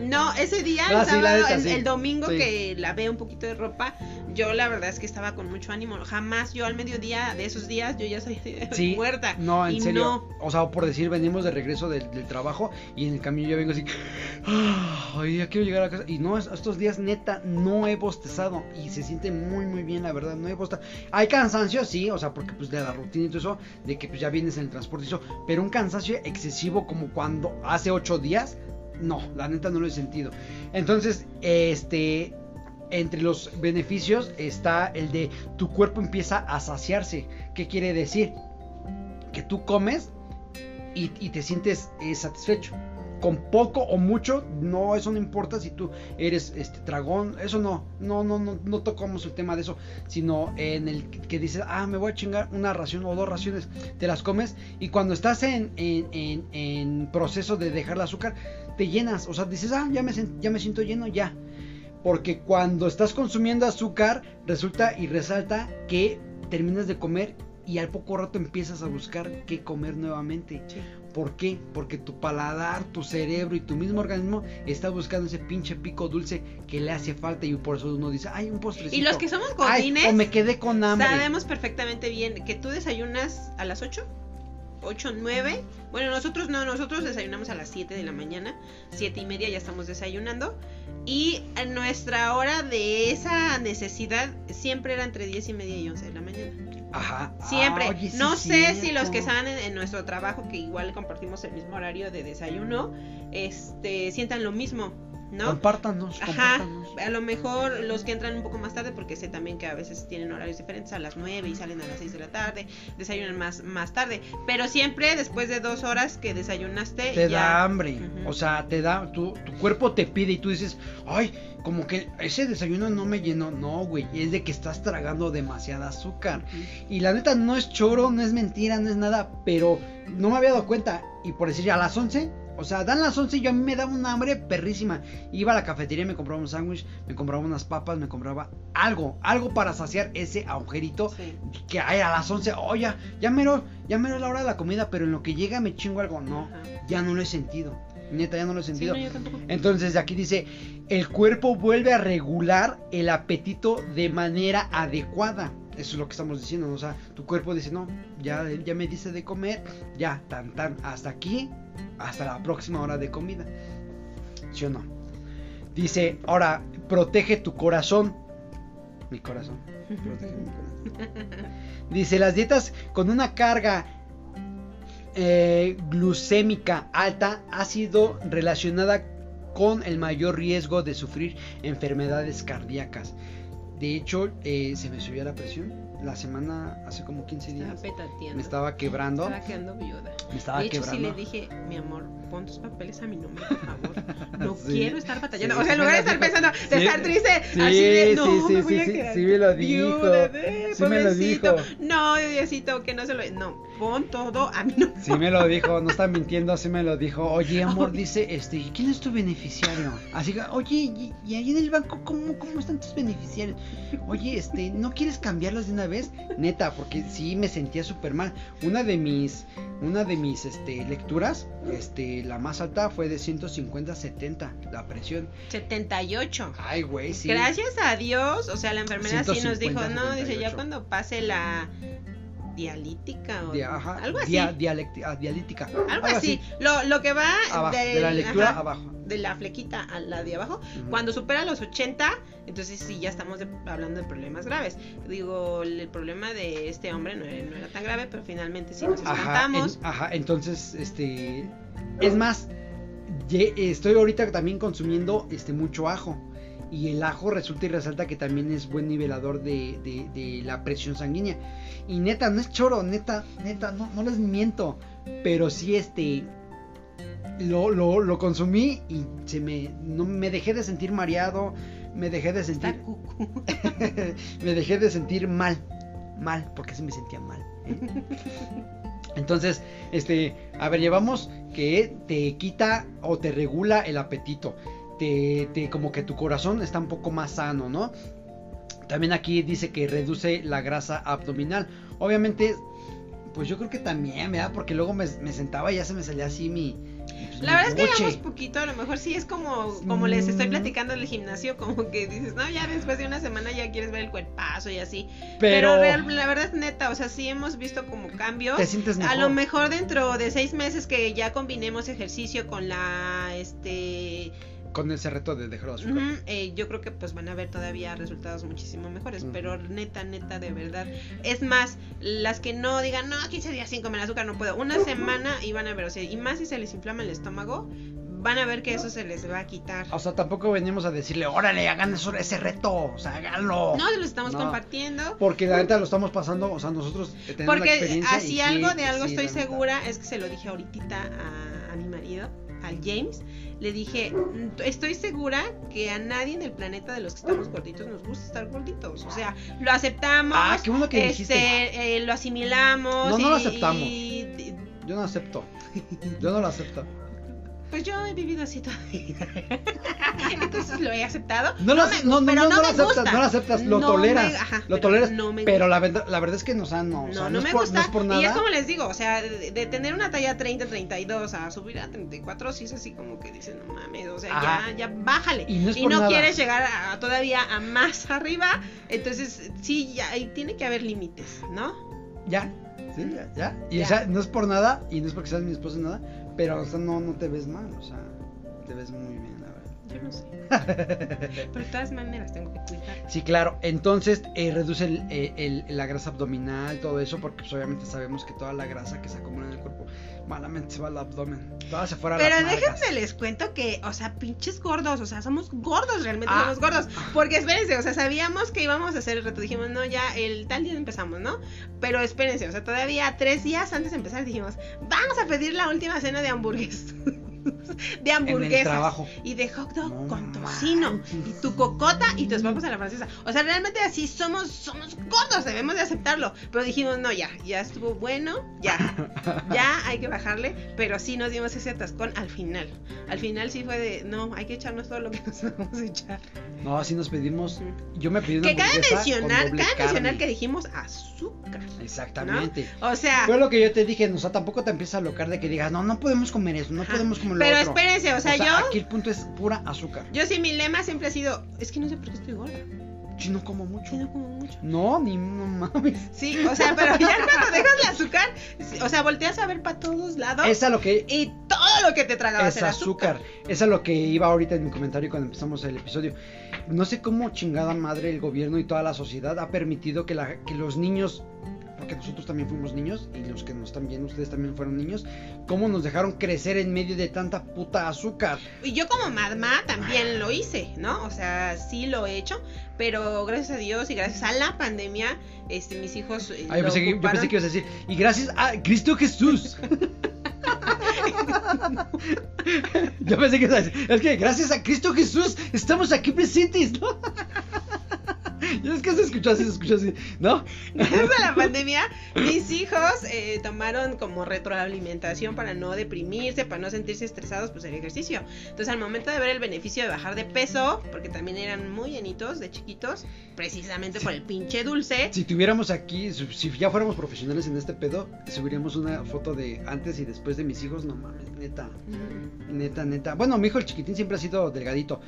No, ese día, el Ah, sí, la sábado, neta, el, sí. el domingo Sí. que lavé un poquito de ropa, yo la verdad es que estaba con mucho ánimo. Jamás yo al mediodía de esos días yo ya Sí, muerta. No, en Y serio. no. O sea, por decir, venimos de regreso del, del trabajo y en el camino yo vengo así. "Ah, Ay, ya quiero llegar a casa. Y no, es- estos días neta no he bostezado y se siente muy, muy bien, la verdad. No he bostezado. Hay cansancio, sí, o sea, porque pues de la rutina y todo eso, de que pues ya vienes en el transporte y eso. Pero un cansancio excesivo como cuando hace ocho días, no, la neta no lo he sentido. Entonces, este. Entre los beneficios está el de tu cuerpo empieza a saciarse. ¿Qué quiere decir? que tú comes y, te sientes eh, satisfecho. Con poco o mucho, no, eso no importa si tú eres este dragón, eso no, no, no, no, no tocamos el tema de eso, sino en el que dices, ah, me voy a chingar una ración o dos raciones, te las comes y cuando estás en, en, en- en proceso de dejar el azúcar, te llenas, o sea, dices, ah, ya me, ya me siento lleno, ya. Porque cuando estás consumiendo azúcar, resulta y resalta que terminas de comer y al poco rato empiezas a buscar qué comer nuevamente. Sí. ¿Por qué? Porque tu paladar, tu cerebro y tu mismo organismo está buscando ese pinche pico dulce que le hace falta y por eso uno dice, ay, un postrecito. Y los que somos godines, o me quedé con hambre. sabemos perfectamente bien que tú desayunas a las 8. 8, 9. Bueno, nosotros no, nosotros desayunamos a las 7 de la mañana. 7 y media ya estamos desayunando. Y en nuestra hora de esa necesidad siempre era entre 10 y media y 11 de la mañana. Ajá. Siempre. Ah, oye, sí no sé si los que están en, en nuestro trabajo, que igual compartimos el mismo horario de desayuno, este, sientan lo mismo, ¿no? Compártanos, Ajá, a lo mejor los que entran un poco más tarde, porque sé también que a veces tienen horarios diferentes a las 9 y salen a las 6 de la tarde, desayunan más, más tarde, pero siempre después de dos horas que desayunaste, Te ya- da hambre, o sea, te da, tu, tu cuerpo te pide y tú dices, ay, como que ese desayuno no me llenó, no, güey, es de que estás tragando demasiada azúcar. Y la neta no es choro, no es mentira, no es nada, pero no me había dado cuenta. Y por decir, a las 11, o sea, dan las 11 y yo a mí me daba una hambre perrísima. Iba a la cafetería, me compraba un sándwich, me compraba unas papas, me compraba algo, algo para saciar ese agujerito Sí. que hay a las 11. Oh, ya, ya mero, ya mero es la hora de la comida, pero en lo que llega me chingo algo. No, Ajá. ya no lo he sentido. Neta, ya no lo he Sí, sentido. no. Entonces aquí dice, el cuerpo vuelve a regular el apetito de manera adecuada. Eso es lo que estamos diciendo, ¿no? o sea, tu cuerpo dice, no, ya, ya me dice de comer, ya, tan, tan, hasta aquí, hasta la próxima hora de comida. ¿Sí o no? Dice, ahora, protege tu corazón. Mi corazón. protege mi corazón. Dice, las dietas con una carga eh, glucémica alta ha sido relacionada con el mayor riesgo de sufrir enfermedades cardíacas. De hecho, eh, se me subió la presión. La semana, hace como 15 Estaba días, petateando. me estaba quebrando. Estaba quedando viuda. Me estaba de hecho, sí quebrando. le dije, mi amor, pon tus papeles a mi nombre, por favor. No Sí. quiero estar batallando. Sí, o sea, en lugar de estar pensando, de estar triste, Sí, así de, no, sí, sí, me voy sí, a quedar sí me lo dijo. de, Sí me lo pobrecito. dijo. No, Diosito, que no se lo... No, pon todo a mi nombre. Sí me lo dijo, no está mintiendo, sí me lo dijo. Oye, amor, dice, este, ¿quién es tu beneficiario? Así que, oye, y, y ahí en el banco, ¿cómo, ¿cómo están tus beneficiarios? Oye, este, ¿no quieres cambiarlos de una vez, neta, porque sí me sentía súper mal. Una de mis, una de mis este, lecturas, este, la más alta fue de 150 70, la presión. 78. Ay, güey, sí. Gracias a Dios, o sea, la enfermera sí nos dijo, 150, no, dice, ya 78. cuando pase la dialítica o Dia- ajá, algo así. dia- ah, dialítica. algo así. Lo, lo que va Abajo, de, de la lectura ajá, abajo. de la flequita a la de abajo, cuando supera los 80, entonces sí ya estamos de- hablando de problemas graves. Digo, el, problema de este hombre no era, no era tan grave, pero finalmente sí nos Ajá, espantamos. en- ajá, entonces, este, es más, estoy ahorita también consumiendo, este, mucho ajo. Y el ajo resulta y resalta que también es buen nivelador de, de- de la presión sanguínea. Y neta, no es choro, neta, neta, no, no les miento. Pero sí, este, lo, lo, lo consumí y se me, no, me dejé de sentir mareado, me dejé de sentir, me dejé de sentir mal, mal, porque sí me sentía mal. ¿eh? Entonces, este, a ver, llevamos que te quita o te regula el apetito. Te, te- como que tu corazón está un poco más sano, ¿no? También aquí dice que reduce la grasa abdominal. Obviamente, pues yo creo que también, ¿verdad? Porque luego me, me sentaba y ya se me salía así mi. Pues, La verdad es que llevamos poquito, a lo mejor sí es como, como les estoy Mm. platicando en el gimnasio, como que dices, no, ya después de una semana ya quieres ver el cuerpazo y así. Pero, Pero, real- la verdad es neta, o sea, sí hemos visto como cambios. te sientes mejor. A lo mejor dentro de seis meses que ya combinemos ejercicio con la, este, Con ese reto de dejar azúcar. eh, yo creo que pues van a ver todavía resultados muchísimo mejores, pero neta, neta, de verdad. Es más, las que no digan, no, 15 días sin comer azúcar no puedo, una semana y van a ver, o sea, y más si se les inflama el estómago, van a ver que eso se les va a quitar. O sea, tampoco venimos a decirle, órale, hagan eso, ese reto, o sea, háganlo. No, lo estamos No. compartiendo. Porque la neta lo estamos pasando, o sea, nosotros eh, tenemos la Porque experiencia. y así sí, algo de algo sí, estoy segura, es que se lo dije ahorita a, a mi marido, al James, le dije, "Mm, estoy segura que a nadie en el planeta de los que estamos gorditos nos gusta estar gorditos, o sea, lo aceptamos, Ah, qué bueno que dijiste. este, eh, lo asimilamos. No, no lo y- aceptamos. y- Yo no acepto. Yo no lo acepto. Pues yo he vivido así todavía. Entonces lo he aceptado. No lo, me- ace- no, no, no, no me lo aceptas, gusta. no lo aceptas, lo toleras. me- ajá, lo pero toleras. no me pero la verdad, la verdad es que no, o sea, no, o No, sea, me por, gusta. es por nada. Y es como les digo, o sea, de, de tener una talla 30, 32 a subir a 34, sí es así como que dicen, no mames, o sea, Ajá. ya, ya bájale. Y no es quieres llegar a, todavía a más arriba, entonces sí, ya ahí tiene que haber límites, ¿no? Ya, sí, ya, ya. Y Ya. o sea, no es por nada, y no es porque seas mi esposa nada, pero o sea, no, no te ves mal, o sea, te ves muy bien, la verdad. Yo no sé. Pero de todas maneras tengo que cuidar. Sí, claro. Entonces eh, reduce el, eh, el- la grasa abdominal, todo eso, porque pues, obviamente sabemos que toda la grasa que se acumula en el cuerpo malamente se va al abdomen. Toda se Pero las déjenme les cuento que, o sea, pinches gordos, o sea, somos gordos, realmente Ah. somos gordos. Porque espérense, o sea, sabíamos que íbamos a hacer el reto, dijimos, no, ya el tal día empezamos, ¿no? Pero espérense, o sea, todavía tres días antes de empezar dijimos, vamos a pedir la última cena de hamburguesas. de hamburguesas. Y de hot dog No con tocino. manches. Y tu cocota y tus papas a la francesa. O sea, realmente así somos, somos gordos, debemos de aceptarlo. Pero dijimos, no, ya, ya estuvo bueno, ya. ya hay que bajarle. Pero sí nos dimos ese atascón al final. Al final sí fue de, no, hay que echarnos todo lo que nos vamos a echar. No, así nos pedimos. Yo me pedí una Que cabe mencionar, cabe mencionar que dijimos azúcar. Exactamente. O sea, Fue lo que yo te dije, o sea, tampoco te empiezas a locar de que digas, no, no podemos comer eso, no Ajá. podemos comer lo pero otro. espérense, o sea, yo, aquí el punto es pura azúcar. yo sí, mi lema siempre ha sido, es que no sé por qué estoy gorda. Yo no como mucho. Sí, no como mucho. No, ni no mames. Sí, o sea, pero ya cuando dejas el azúcar, o sea, volteas a ver para todos lados Es a lo que y todo lo que te traga va a es azúcar. azúcar. Es a lo que iba ahorita en mi comentario cuando empezamos el episodio. No sé cómo chingada madre el gobierno y toda la sociedad ha permitido que, la, que los niños, porque nosotros también fuimos niños y los que nos están viendo, ustedes también fueron niños, cómo nos dejaron crecer en medio de tanta puta azúcar. Y yo como mamá también lo hice, ¿no? O sea, sí lo he hecho, pero gracias a Dios y gracias a la pandemia, este, mis hijos eh, Ah, yo, pensé que, yo pensé que ibas a decir, y gracias a Cristo Jesús. yo pensé que ibas a decir, es que gracias a Cristo Jesús estamos aquí presentes, ¿no? Y es que se escuchó así, se escuchó así, ¿no? Gracias a la pandemia, mis hijos eh, tomaron como retroalimentación para no deprimirse, para no sentirse estresados, pues el ejercicio. Entonces, al momento de ver el beneficio de bajar de peso, porque también eran muy llenitos de chiquitos, precisamente por el pinche dulce. Si tuviéramos aquí, si ya fuéramos profesionales en este pedo, subiríamos una foto de antes y después de mis hijos, no mames, neta. Mm, Neta, neta. Bueno, mi hijo el chiquitín siempre ha sido delgadito.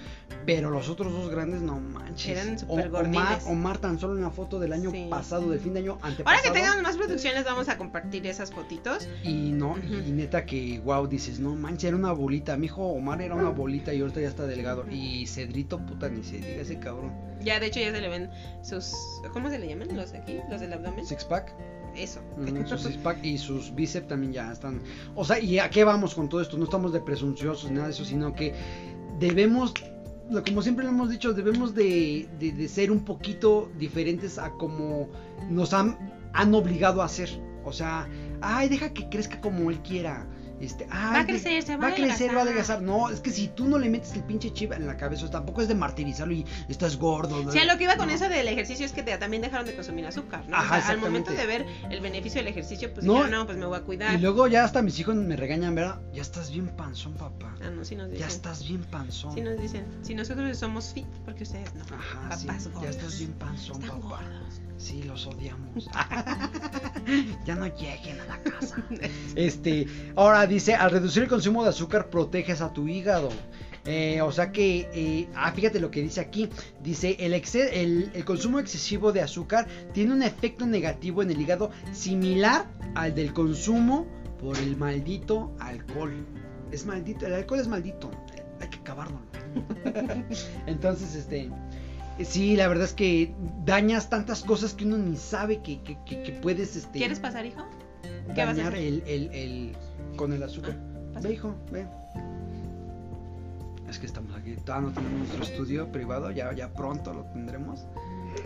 Pero los otros dos grandes, no manches. Eran súper Omar, gordines. Omar tan solo una foto del año Sí. pasado, del fin de año antepasado. Ahora que tengamos más producciones, vamos a compartir esas fotitos. Y no, y neta que, wow, dices, no manches, era una bolita. Mi hijo Omar era una bolita y ahorita ya está delgado. Y Cedrito, puta, ni se diga ese cabrón. Ya, de hecho, ya se le ven sus. ¿Cómo se le llaman los de aquí? Los del abdomen. Six pack. Eso. Ujú, Sus y sus bíceps también ya están. O sea, ¿y a qué vamos con todo esto? No estamos de presunciosos, nada de eso, sino que debemos, como siempre lo hemos dicho, debemos de, de- ser un poquito diferentes a como nos han, han obligado a hacer. O sea, ay, deja que crezca como él quiera. Este, ay, Va a crecer, se va, Va a crecer, va a adelgazar. No, es que si tú no le metes el pinche chip en la cabeza, o sea, tampoco es de martirizarlo y estás gordo. ¿no? Sí, a lo que iba con No. eso del ejercicio es que te- también dejaron de consumir azúcar. O sea, al momento de ver el beneficio del ejercicio, pues No, dijeron, no, pues me voy a cuidar. Y luego ya hasta mis hijos me regañan, ¿verdad? Ya estás bien panzón, papá. Ah, no, sí nos Ya dicen. estás bien panzón. Sí nos dicen. Si nosotros somos fit, porque ustedes no. Ajá, sí, Papás ya gordos. estás bien panzón, Están papá. gordos. Sí, los odiamos. ya no lleguen a la casa. Este, ahora dice, al reducir el consumo de azúcar proteges a tu hígado. Eh, o sea que, eh, ah, fíjate lo que dice aquí. Dice, el, el, el consumo excesivo de azúcar tiene un efecto negativo en el hígado similar al del consumo por el maldito alcohol. Es maldito, el alcohol es maldito. Hay que acabarlo. Entonces, este... Sí, la verdad es que dañas tantas cosas que uno ni sabe que, que, que- que puedes este, ¿Quieres pasar, hijo? ¿Qué vas a dañar hacer? el, el- con el azúcar. Ah, ve, hijo, ve. Es que estamos aquí, todavía no tenemos nuestro estudio privado, ya, ya pronto lo tendremos.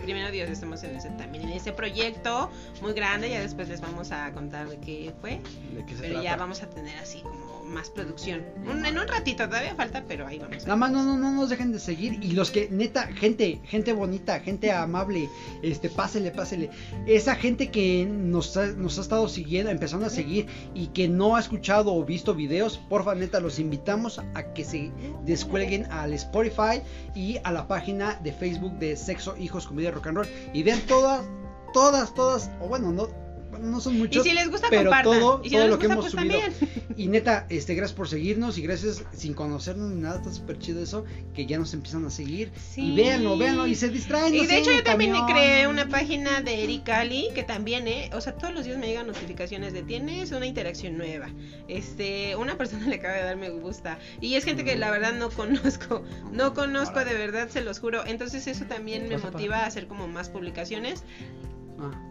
Primero Dios, estamos en ese, también en ese proyecto muy grande. Ya después les vamos a contar de qué fue. ¿De qué se Pero ya vamos a tener así como más producción. En un ratito, todavía falta, pero ahí vamos. Nada más no, no, no nos dejen de seguir. Y los que, neta, gente, gente bonita, gente amable, este, pásele, pásele. Esa gente que nos ha, nos ha estado siguiendo, empezando a seguir y que no ha escuchado o visto videos, porfa, neta, los invitamos a que se descuelguen al Spotify y a la página de Facebook de Sexo, Hijos, Comedia, Rock and Roll. Y vean todas, todas, todas, o bueno, no, bueno, no son Y muchos. si les gusta, pero compartan. todo- y si todo no lo que gusta, hemos pues subido. también. Y neta, este, gracias por seguirnos y gracias sin conocernos ni nada, está súper chido eso, que ya nos empiezan a seguir. Sí. Y véanlo, véanlo y se distraen. Y de sé, hecho yo también camión. creé una página de Eric Ali que también, ¿eh? O sea, todos los días me llegan notificaciones de tienes una interacción nueva. Este, una persona le acaba de dar me gusta. Y es gente que la verdad no conozco. No conozco de verdad, se los juro. Entonces eso también me motiva a hacer como más publicaciones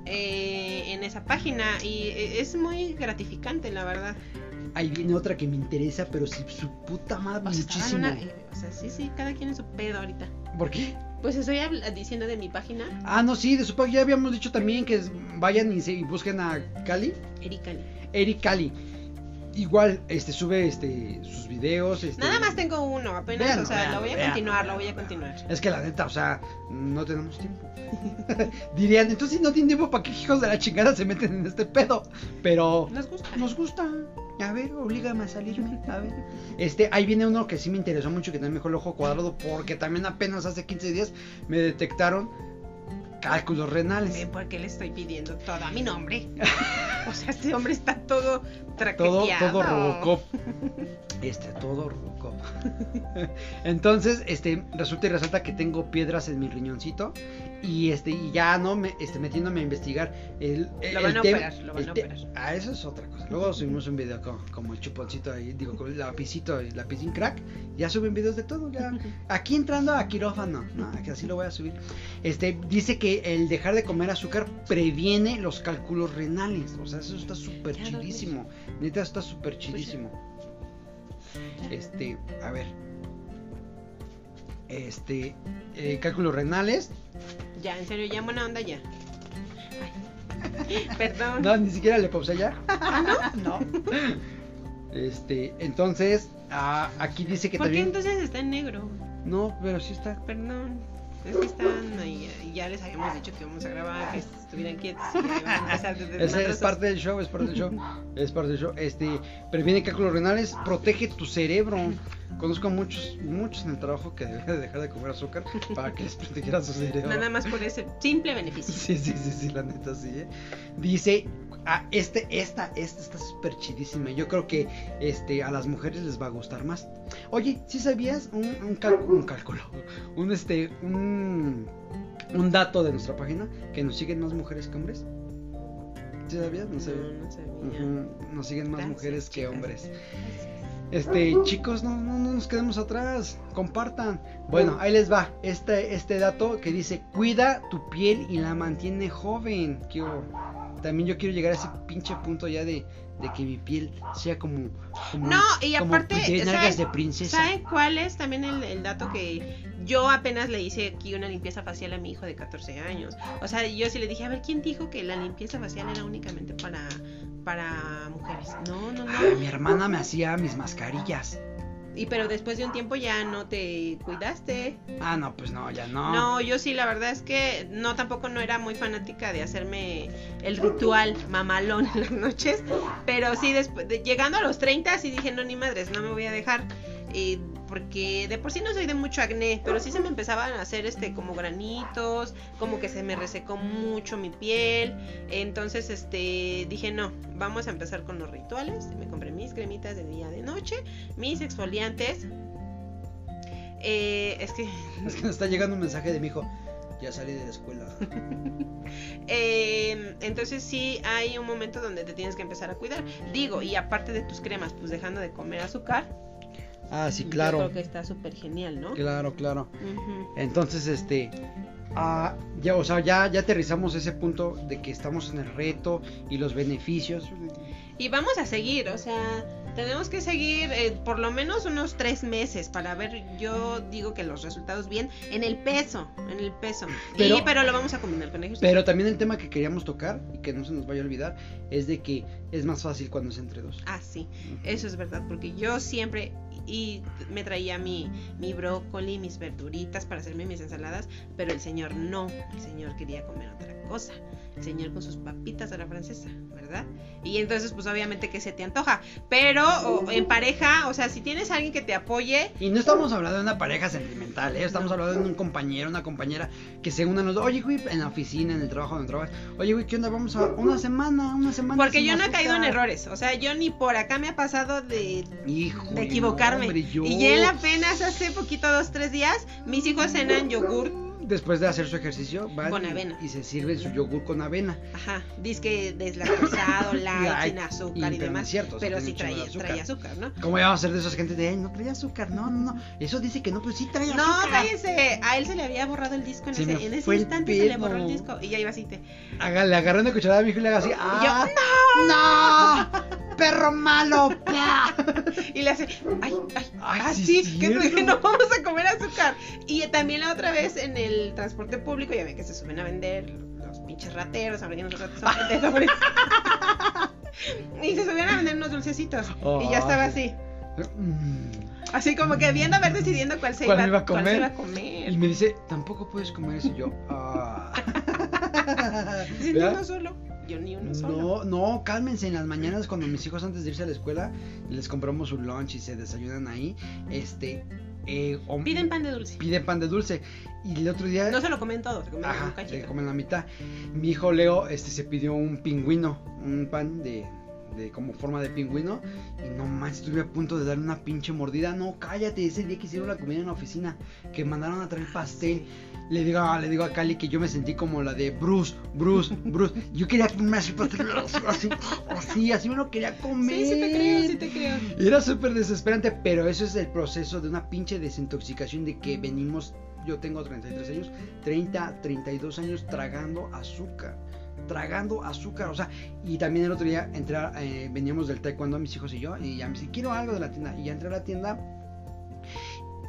eh, en esa página. Y eh, es muy gratificante, la verdad. ahí viene otra que me interesa, pero si su puta madre, O sea, muchísimo. una- eh, o sea, sí, sí, cada quien en su pedo ahorita. ¿Por qué? Pues estoy diciendo de mi página, Ah, no, sí, de su página ya habíamos dicho también que vayan y, se, y busquen a Cali, Eric Ali. Eric Cali. Igual, este, sube este, sus videos. Este, Nada más tengo uno, apenas, o sea, lo voy a continuar, lo voy a continuar. Es que la neta, o sea, no tenemos tiempo. Dirían, entonces no tienen tiempo, ¿para qué hijos de la chingada se meten en este pedo? Pero Nos gusta. nos gusta. A ver, oblígame a salirme. A ver. Este, ahí viene uno que sí me interesó mucho, que también me dejó el ojo cuadrado, porque también apenas hace 15 días me detectaron cálculos renales. Ven por qué le estoy pidiendo todo a mi nombre. o sea, este hombre está todo Todo, traqueteado. todo Robocop. Este, todo Robocop. Entonces, este, resulta y resalta que tengo piedras en mi riñoncito. Y este, y ya no me, este, metiéndome a investigar el, el Lo van a operar, lo van a operar. Ah, eso es otra cosa. Luego subimos un video como, como el chuponcito ahí, digo, con el lapicito, el lapicín crack. Ya suben videos de todo, ya. Aquí entrando a quirófano, no, que así lo voy a subir. Este, dice que el dejar de comer azúcar previene los cálculos renales. O sea, eso está súper chidísimo. Neta, está súper chidísimo. Este, a ver. Este, eh, cálculos renales. Ya, en serio, ya buena onda ya. Ay. Perdón. No, ni siquiera le pausé ya. no? Este, entonces, ah, aquí dice que ¿Por qué también. entonces está en negro? No, pero sí está. Perdón. Es que están y ya les habíamos dicho que íbamos a grabar, que estuvieran quietos y a empezar desde Es, es parte del show, es parte del show. Es parte del show. Este, previene cálculos renales, protege tu cerebro. Conozco a muchos, muchos en el trabajo que deberían de dejar de comer azúcar para que les protegiera su cerebro. Nada más por ese simple beneficio. Sí, sí, sí, sí, la neta sí. ¿eh? Dice, ah, este, esta, esta está súper chidísima. Yo creo que este, a las mujeres les va a gustar más. Oye, ¿sí sabías un, un, cálculo, un cálculo? Un, este, un, un dato de nuestra página que nos siguen más mujeres que hombres. ¿Sí sabías? No, sé. No, no sabía. Nos siguen más Gracias, mujeres que hombres. Este, chicos, no, no, no nos quedemos atrás. Compartan. Bueno, ahí les va. Este, este dato que dice: Cuida tu piel y la mantiene joven. ¿Qué hubo? También yo quiero llegar a ese pinche punto ya de, de que mi piel sea como. como No, y como aparte, de nalgas ¿sabes- de princesa. ¿Saben cuál es también el, el dato que yo apenas le hice aquí una limpieza facial a mi hijo de 14 años? O sea, yo sí le dije, a ver, ¿quién dijo que la limpieza facial era únicamente para, para mujeres? No, no, no. Ah, mi hermana me hacía mis mascarillas. Y pero después de un tiempo ya no te cuidaste. Ah, no, pues no, ya no. No, yo sí, la verdad es que no, tampoco no era muy fanática de hacerme el ritual mamalón en las noches, pero sí, después, de- llegando a los 30, sí dije, no, ni madres, no me voy a dejar, eh, porque de por sí no soy de mucho acné, pero sí se me empezaban a hacer este como granitos, como que se me resecó mucho mi piel, entonces este dije, no, vamos a empezar con los rituales, me compré mis cremitas de día de noche, mis exfoliantes, eh, es que Es que me está llegando un mensaje de mi hijo. Ya salí de la escuela. Eh, entonces sí hay un momento donde te tienes que empezar a cuidar. Digo, y aparte de tus cremas, pues dejando de comer azúcar. Ah, sí, Yo claro. creo que está súper genial, ¿no? Claro, claro. Entonces, este, ah, ya, o sea, ya, ya aterrizamos ese punto de que estamos en el reto y los beneficios. Y vamos a seguir, o sea, tenemos que seguir eh, por lo menos unos tres meses para ver, yo digo que los resultados bien en el peso, en el peso. Pero- y, pero lo vamos a combinar con ejercicio. Pero también el tema que queríamos tocar y que no se nos vaya a olvidar es de que es más fácil cuando es entre dos. Ah, sí, eso es verdad, porque yo siempre y me traía mi, mi brócoli, mis verduritas para hacerme mis ensaladas, pero el señor no, el señor quería comer otra cosa, el señor con sus papitas a la francesa, ¿verdad? Y entonces pues obviamente que se te antoja, pero o, en pareja, o sea, si tienes a alguien que te apoye, Y no estamos hablando de una pareja sentimental, ¿eh? estamos hablando de un compañero, una compañera que se unan los dos. Oye, güey, en la oficina, en el trabajo donde trabajas. Oye, güey, ¿qué onda? Vamos a una semana, una semana. porque yo no he caído en azúcar". errores, o sea, yo ni por acá me ha pasado de de equivocarme. hombre, yo- Y él apenas hace poquito, dos, tres días, mis hijos cenan yogur Después de hacer su ejercicio, van Con y- avena. y se sirven su yogur con avena. Ajá, dice que deslactosado, light, Light, sin azúcar y- y, pero no demás. es cierto, pero sí trae, azúcar. trae azúcar, ¿no? ¿Cómo vamos a hacer de esas gente de, ay, no trae azúcar? No, no, no. Eso dice que no, pero sí trae No, azúcar. cállense. A él se le había borrado el disco en Se ese, en ese instante se le borró el disco. Y ya iba así. Te... Haga- le agarré una cucharada a mi hijo y le haga así. Y yo, ¡Ah! ¡No! ¡Perro malo! Y le hace, ay, ay, Ay, así, sí, que, no vamos a comer azúcar. Y también la otra vez en el transporte público, ya ven que se suben a vender los pinches rateros, nosotros somos vendedores. y se subían a vender unos dulcecitos. y ya estaba así. Mm. Así como que viendo a ver decidiendo cuál se ¿Cuál iba, iba a cuál se iba a comer. Y me dice, tampoco puedes comer eso. Y yo, ah. Uno solo. Yo ni uno solo. No, no, cálmense en las mañanas cuando mis hijos antes de irse a la escuela les compramos un lunch y se desayunan ahí. Este, eh, o- Piden pan de dulce. piden pan de dulce. Y el otro día No se lo comen todo, se comen un Ajá, se cachito. comen la mitad. Mi hijo Leo este, se pidió un pingüino, un pan de, de como forma de pingüino. Y no más, estuve a punto de darle una pinche mordida. No, cállate, ese día que hicieron la comida en la oficina, que mandaron a traer pastel. Le digo, a- le digo a Cali que yo me sentí como la de Bruce, Bruce, Bruce. Yo quería comer así, así, así, así me lo quería comer. Sí, sí te creo, sí te creo. Era súper desesperante, pero eso es el proceso de una pinche desintoxicación de que venimos, yo tengo 33 años, 30, 32 años tragando azúcar, tragando azúcar, o sea, y también el otro día entré, a- eh, veníamos del taekwondo mis hijos y yo, y ya me dice, quiero algo de la tienda, y ya entré a la tienda.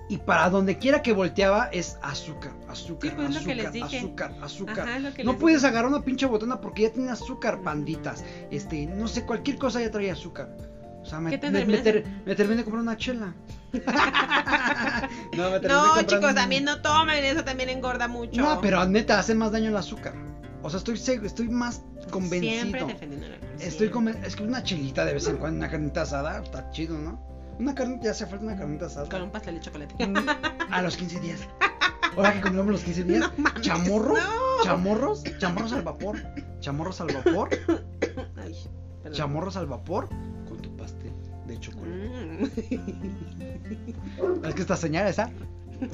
Y para donde quiera que volteaba es azúcar, azúcar, Sí, pues, lo que azúcar, azúcar, azúcar. Ajá, No puedes dije. agarrar una pinche botana porque ya tiene azúcar, panditas. Este, no sé, cualquier cosa ya trae azúcar. O sea, me, ¿Qué te me, me terminas? ter- me terminé de comprar una chela. No, me No, chicos, un- también no tomen, eso también engorda mucho. No, pero neta, hace más daño el azúcar. O sea, estoy estoy más convencido. Siempre defendiendo alcohol. Estoy conven- Es que una chilita de vez en cuando, una carnita asada, está chido, ¿no? Una carnita, ya hace falta una carnita asada. Con un pastel de chocolate. Mm, A los 15 días. Ahora que comemos los 15 días. No mames, chamorros, no. chamorros, chamorros al vapor. Chamorros al vapor. Ay. Chamorros al vapor con tu pastel de chocolate. Mm. Es que esta señal, esa,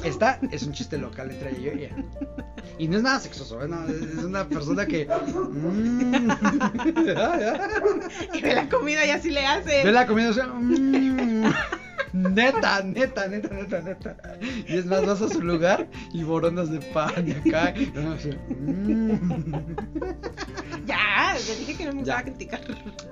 esta es un chiste local entre ella y yo. Y no es nada sexoso, ¿eh? No, es una persona que. mm. y ve la comida y así le hace. Ve la comida, o sea, mm. Neta, neta, neta, neta, neta. Y es más, vas a su lugar y boronas de pan y acá. y, o sea, mm. Ya, le dije que no me Ya. gustaba criticar.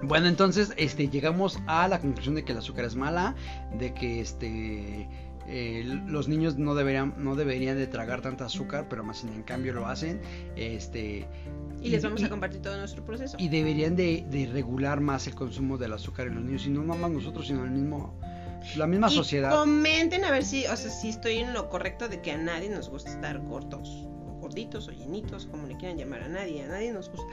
Bueno, entonces, este, llegamos a la conclusión de que el azúcar es mala, de que este eh, los niños no deberían, no deberían de tragar tanta azúcar, pero más en cambio lo hacen. Este Y les vamos a compartir todo nuestro proceso. y deberían de, de regular más el consumo del azúcar en los niños, y no más nosotros, sino el mismo, la misma Y sociedad. comenten a ver si, o sea, si estoy en lo correcto de que a nadie nos gusta estar gordos, o gorditos, o llenitos, como le quieran llamar a nadie, a nadie nos gusta.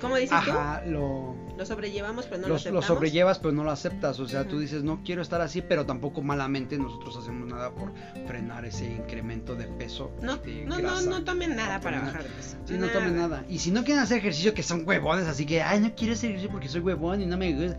¿Cómo dices Ajá, lo, tú? Lo sobrellevamos, pero no lo lo, aceptamos. sobrellevas pero no lo aceptas, o sea, tú dices no quiero estar así, pero tampoco malamente nosotros hacemos nada por frenar ese incremento de peso. No, de no, no, grasa. no tomen nada para bajar de peso. Sí, no tomen nada. Y si no quieren hacer ejercicio, que son huevones, así que, ay, no quiero hacer ejercicio porque soy huevón y no me gusta.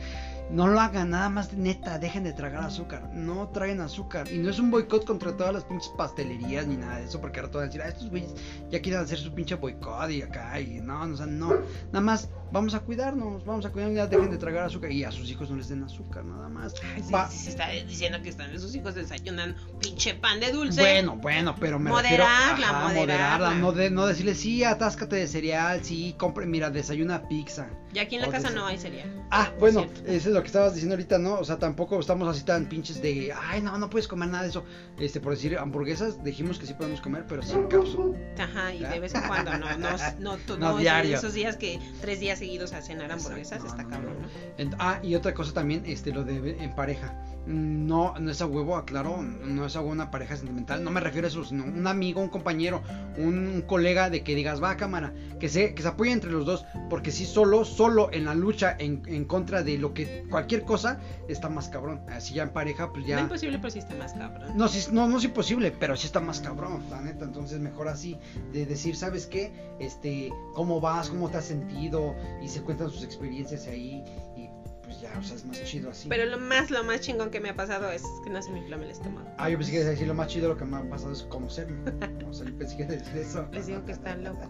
No lo hagan, nada más neta, dejen de tragar azúcar. No traguen azúcar. Y no es un boicot contra todas las pinches pastelerías ni nada de eso, porque ahora todos van a decir, ah, estos güeyes ya quieren hacer su pinche boicot y acá, y no, no, o sea, no. Nada más, vamos a cuidarnos, vamos a cuidarnos, ya dejen de tragar azúcar. Y a sus hijos no les den azúcar, nada más. Ay, sí, sí, está diciendo que están sus hijos desayunan pinche pan de dulce. Bueno, bueno, pero me Moderarla, refiero, ajá, moderarla. no, de, no decirle, sí, atáscate de cereal, sí, compre, mira, desayuna pizza. Ya aquí en la casa no hay cereal. Ah, bueno, eso es lo que estabas diciendo ahorita, ¿no? O sea, tampoco estamos así tan pinches de, ay, no, no puedes comer nada de eso. Este, por decir, hamburguesas, dijimos que sí podemos comer, pero sin cápsula. Ajá, y de vez en cuando, no, no, no, No no, diario. esos días que tres días seguidos a cenar hamburguesas Exacto, está no, cabrón, no, ah, y otra cosa también, este, lo de en pareja. No, no es a huevo, aclaro, no es a huevo una pareja sentimental. No me refiero a eso, sino un amigo, un compañero, un, un colega de que digas, va cámara, que se, que se apoye entre los dos. Porque si solo, solo en la lucha en, en contra de lo que cualquier cosa, está más cabrón. Así ya en pareja, pues No ya. imposible, pero sí está más cabrón. No, sí, no, no es imposible, pero sí está más cabrón, la neta. Entonces, mejor así, de decir, ¿sabes qué? Este, ¿cómo vas? ¿Cómo te has sentido? Y se cuentan sus experiencias ahí. Y pues ya, o sea, es más chido así. Pero lo más, lo más chingón que me ha pasado es que no se me inflama el estómago. Ah, yo pensé que decir lo más chido, lo que me ha pasado es conocerme. O sea, yo pensé que decir eso. Les digo que están locos,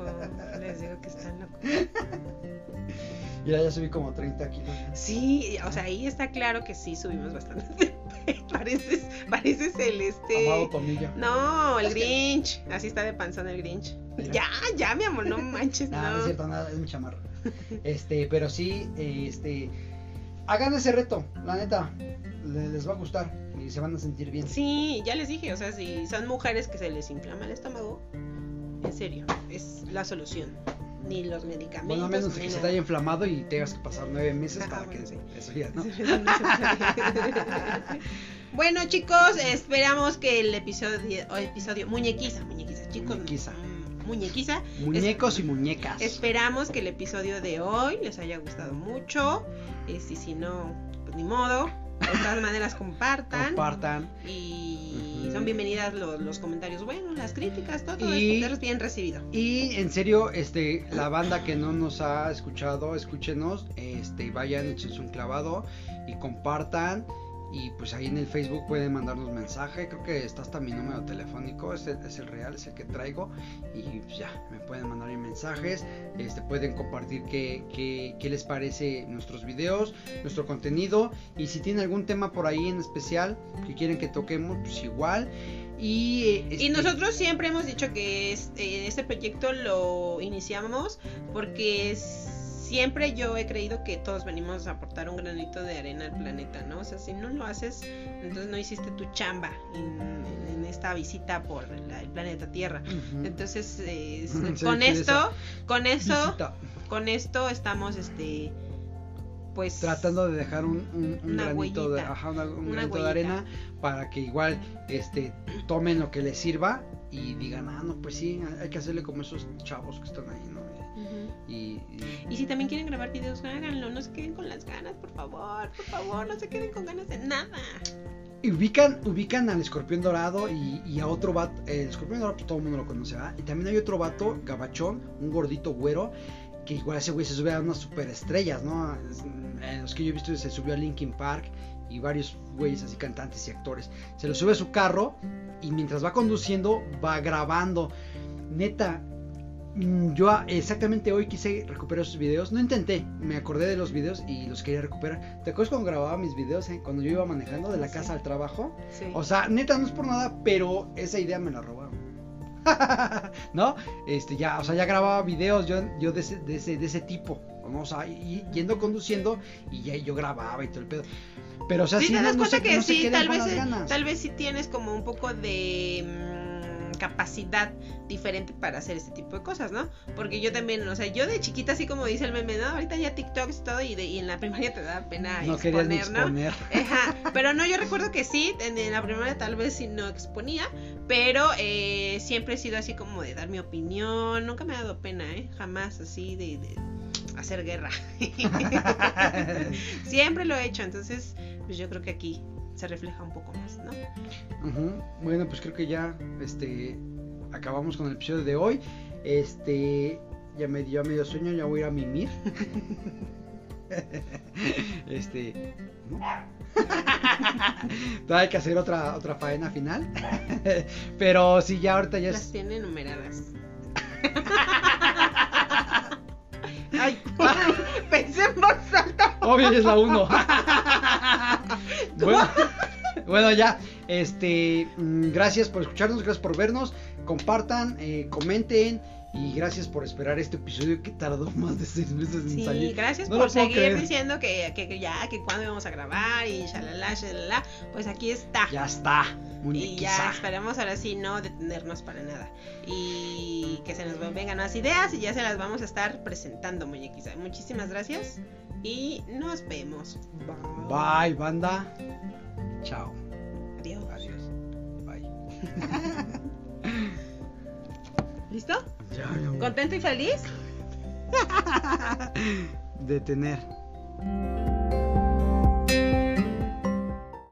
les digo que están locos. Mira, ya subí como 30 kilos. Sí, o sea, ahí está claro que sí subimos bastante. pareces, pareces el este... Amado Tomillo. No, el Grinch. Así está de panzón el Grinch. Mira. Ya, ya, mi amor, no manches, Nada, no es no. cierto, nada, es mi chamarra. Este, pero sí, este. Hagan ese reto, la neta. le- Les va a gustar y se van a sentir bien. Sí, ya les dije, o sea, si son mujeres que se les inflama el estómago, en serio, es la solución. Ni los medicamentos. Bueno, a menos que se te haya inflamado y tengas que pasar nueve meses Ajá, para bueno, que sí. eso ya, ¿no? bueno, chicos, esperamos que el episodio, o episodio muñequiza, muñequiza, chicos, Muñequiza. Muñequiza. Muñecos y muñecas. Esperamos que el episodio de hoy les haya gustado mucho. Este, si no, pues ni modo. De todas maneras, compartan. Compartan. y son bienvenidas los, los comentarios buenos, las críticas, todo, todo Y- es bien recibido. Y en serio, este, la banda que no nos ha escuchado, escúchenos, este, vayan, échense un clavado y compartan. Y pues ahí en el Facebook pueden mandarnos mensaje. Creo que está hasta mi número telefónico, es el, es el real, es el que traigo. Y pues ya, me pueden mandar mensajes. Este, pueden compartir qué, qué, qué les parece nuestros videos, nuestro contenido. Y si tienen algún tema por ahí en especial que quieren que toquemos, pues igual. Y, eh, Y este, nosotros siempre hemos dicho que es- eh, este proyecto lo iniciamos porque es- siempre yo he creído que todos venimos a aportar un granito de arena al planeta, ¿no? O sea, si no lo haces, entonces no hiciste tu chamba en, en esta visita por la- el planeta Tierra. Entonces, eh, con esto, con eso, Visita. con esto estamos, este, pues tratando de dejar un, un, un Una granito, de, ajá, una- un granito de arena para que igual este tomen lo que les sirva y digan, ah, no, pues sí, hay que hacerle como esos chavos que están ahí, ¿no? Y, y- Y si también quieren grabar videos, háganlo. No se queden con las ganas, por favor. Por favor, no se queden con ganas de nada. y ubican, ubican al escorpión dorado y, y a otro vato, el escorpión dorado pues todo el mundo lo conoce, ¿verdad? Y también hay otro vato, gabachón, un gordito güero, que igual ese güey se sube a unas superestrellas, ¿no? En los que yo he visto se subió a Linkin Park y varios güeyes así cantantes y actores. Se lo sube a su carro y mientras va conduciendo va grabando. Neta, yo a- exactamente hoy quise recuperar esos videos. No intenté, me acordé de los videos y los quería recuperar. ¿Te acuerdas cuando grababa mis videos eh? cuando yo iba manejando de la Sí. casa al trabajo? Sí. O sea, neta, no es por nada, pero esa idea me la robaron. ¿No? Este, ya, o sea, ya grababa videos yo, yo de, ese, de, ese, de ese tipo. ¿no? O sea, y- yendo conduciendo y ya yo grababa y todo el pedo. Pero, o sea, sí, sí, te das no cuenta que no sí, tal vez, tal vez sí tienes como un poco de mm, capacidad diferente para hacer este tipo de cosas, ¿no? Porque yo también, o sea, yo de chiquita, así como dice el meme, ¿no? Ahorita ya TikToks y todo, y, de, y en la primaria te da pena No querías exponer, ¿no? exponer. Ajá, pero no, yo recuerdo que sí, en, en la primaria tal vez sí no exponía, pero eh, siempre he sido así como de dar mi opinión, nunca me ha dado pena, ¿eh? Jamás así de, de hacer guerra. siempre lo he hecho, entonces pues yo creo que aquí se refleja un poco más, ¿no? Bueno, pues creo que ya este acabamos con el episodio de hoy. Este ya me dio medio sueño, ya voy a ir a mimir. este ¿no? Todavía hay que hacer otra otra faena final. Pero sí, ya ahorita ya Las es tiene numeradas. Ay, pensé en voz alta. obvio es la 1. bueno, bueno, ya este mm, gracias por escucharnos, gracias por vernos, compartan, eh, comenten y gracias por esperar este episodio que tardó más de seis meses en Sí, salir. gracias No por seguir creer. diciendo que, que, que ya, que cuando íbamos a grabar y shalala, shalala. Pues aquí está. Ya está, y muñequiza. ya esperemos ahora sí no detenernos para nada. Y que se nos vengan más ideas y ya se las vamos a estar presentando, muñequiza. Muchísimas gracias y nos vemos. Bye, banda. Chao. Adiós. Adiós. Bye. ¿Listo? Ya. ¿Contento y feliz? Detener.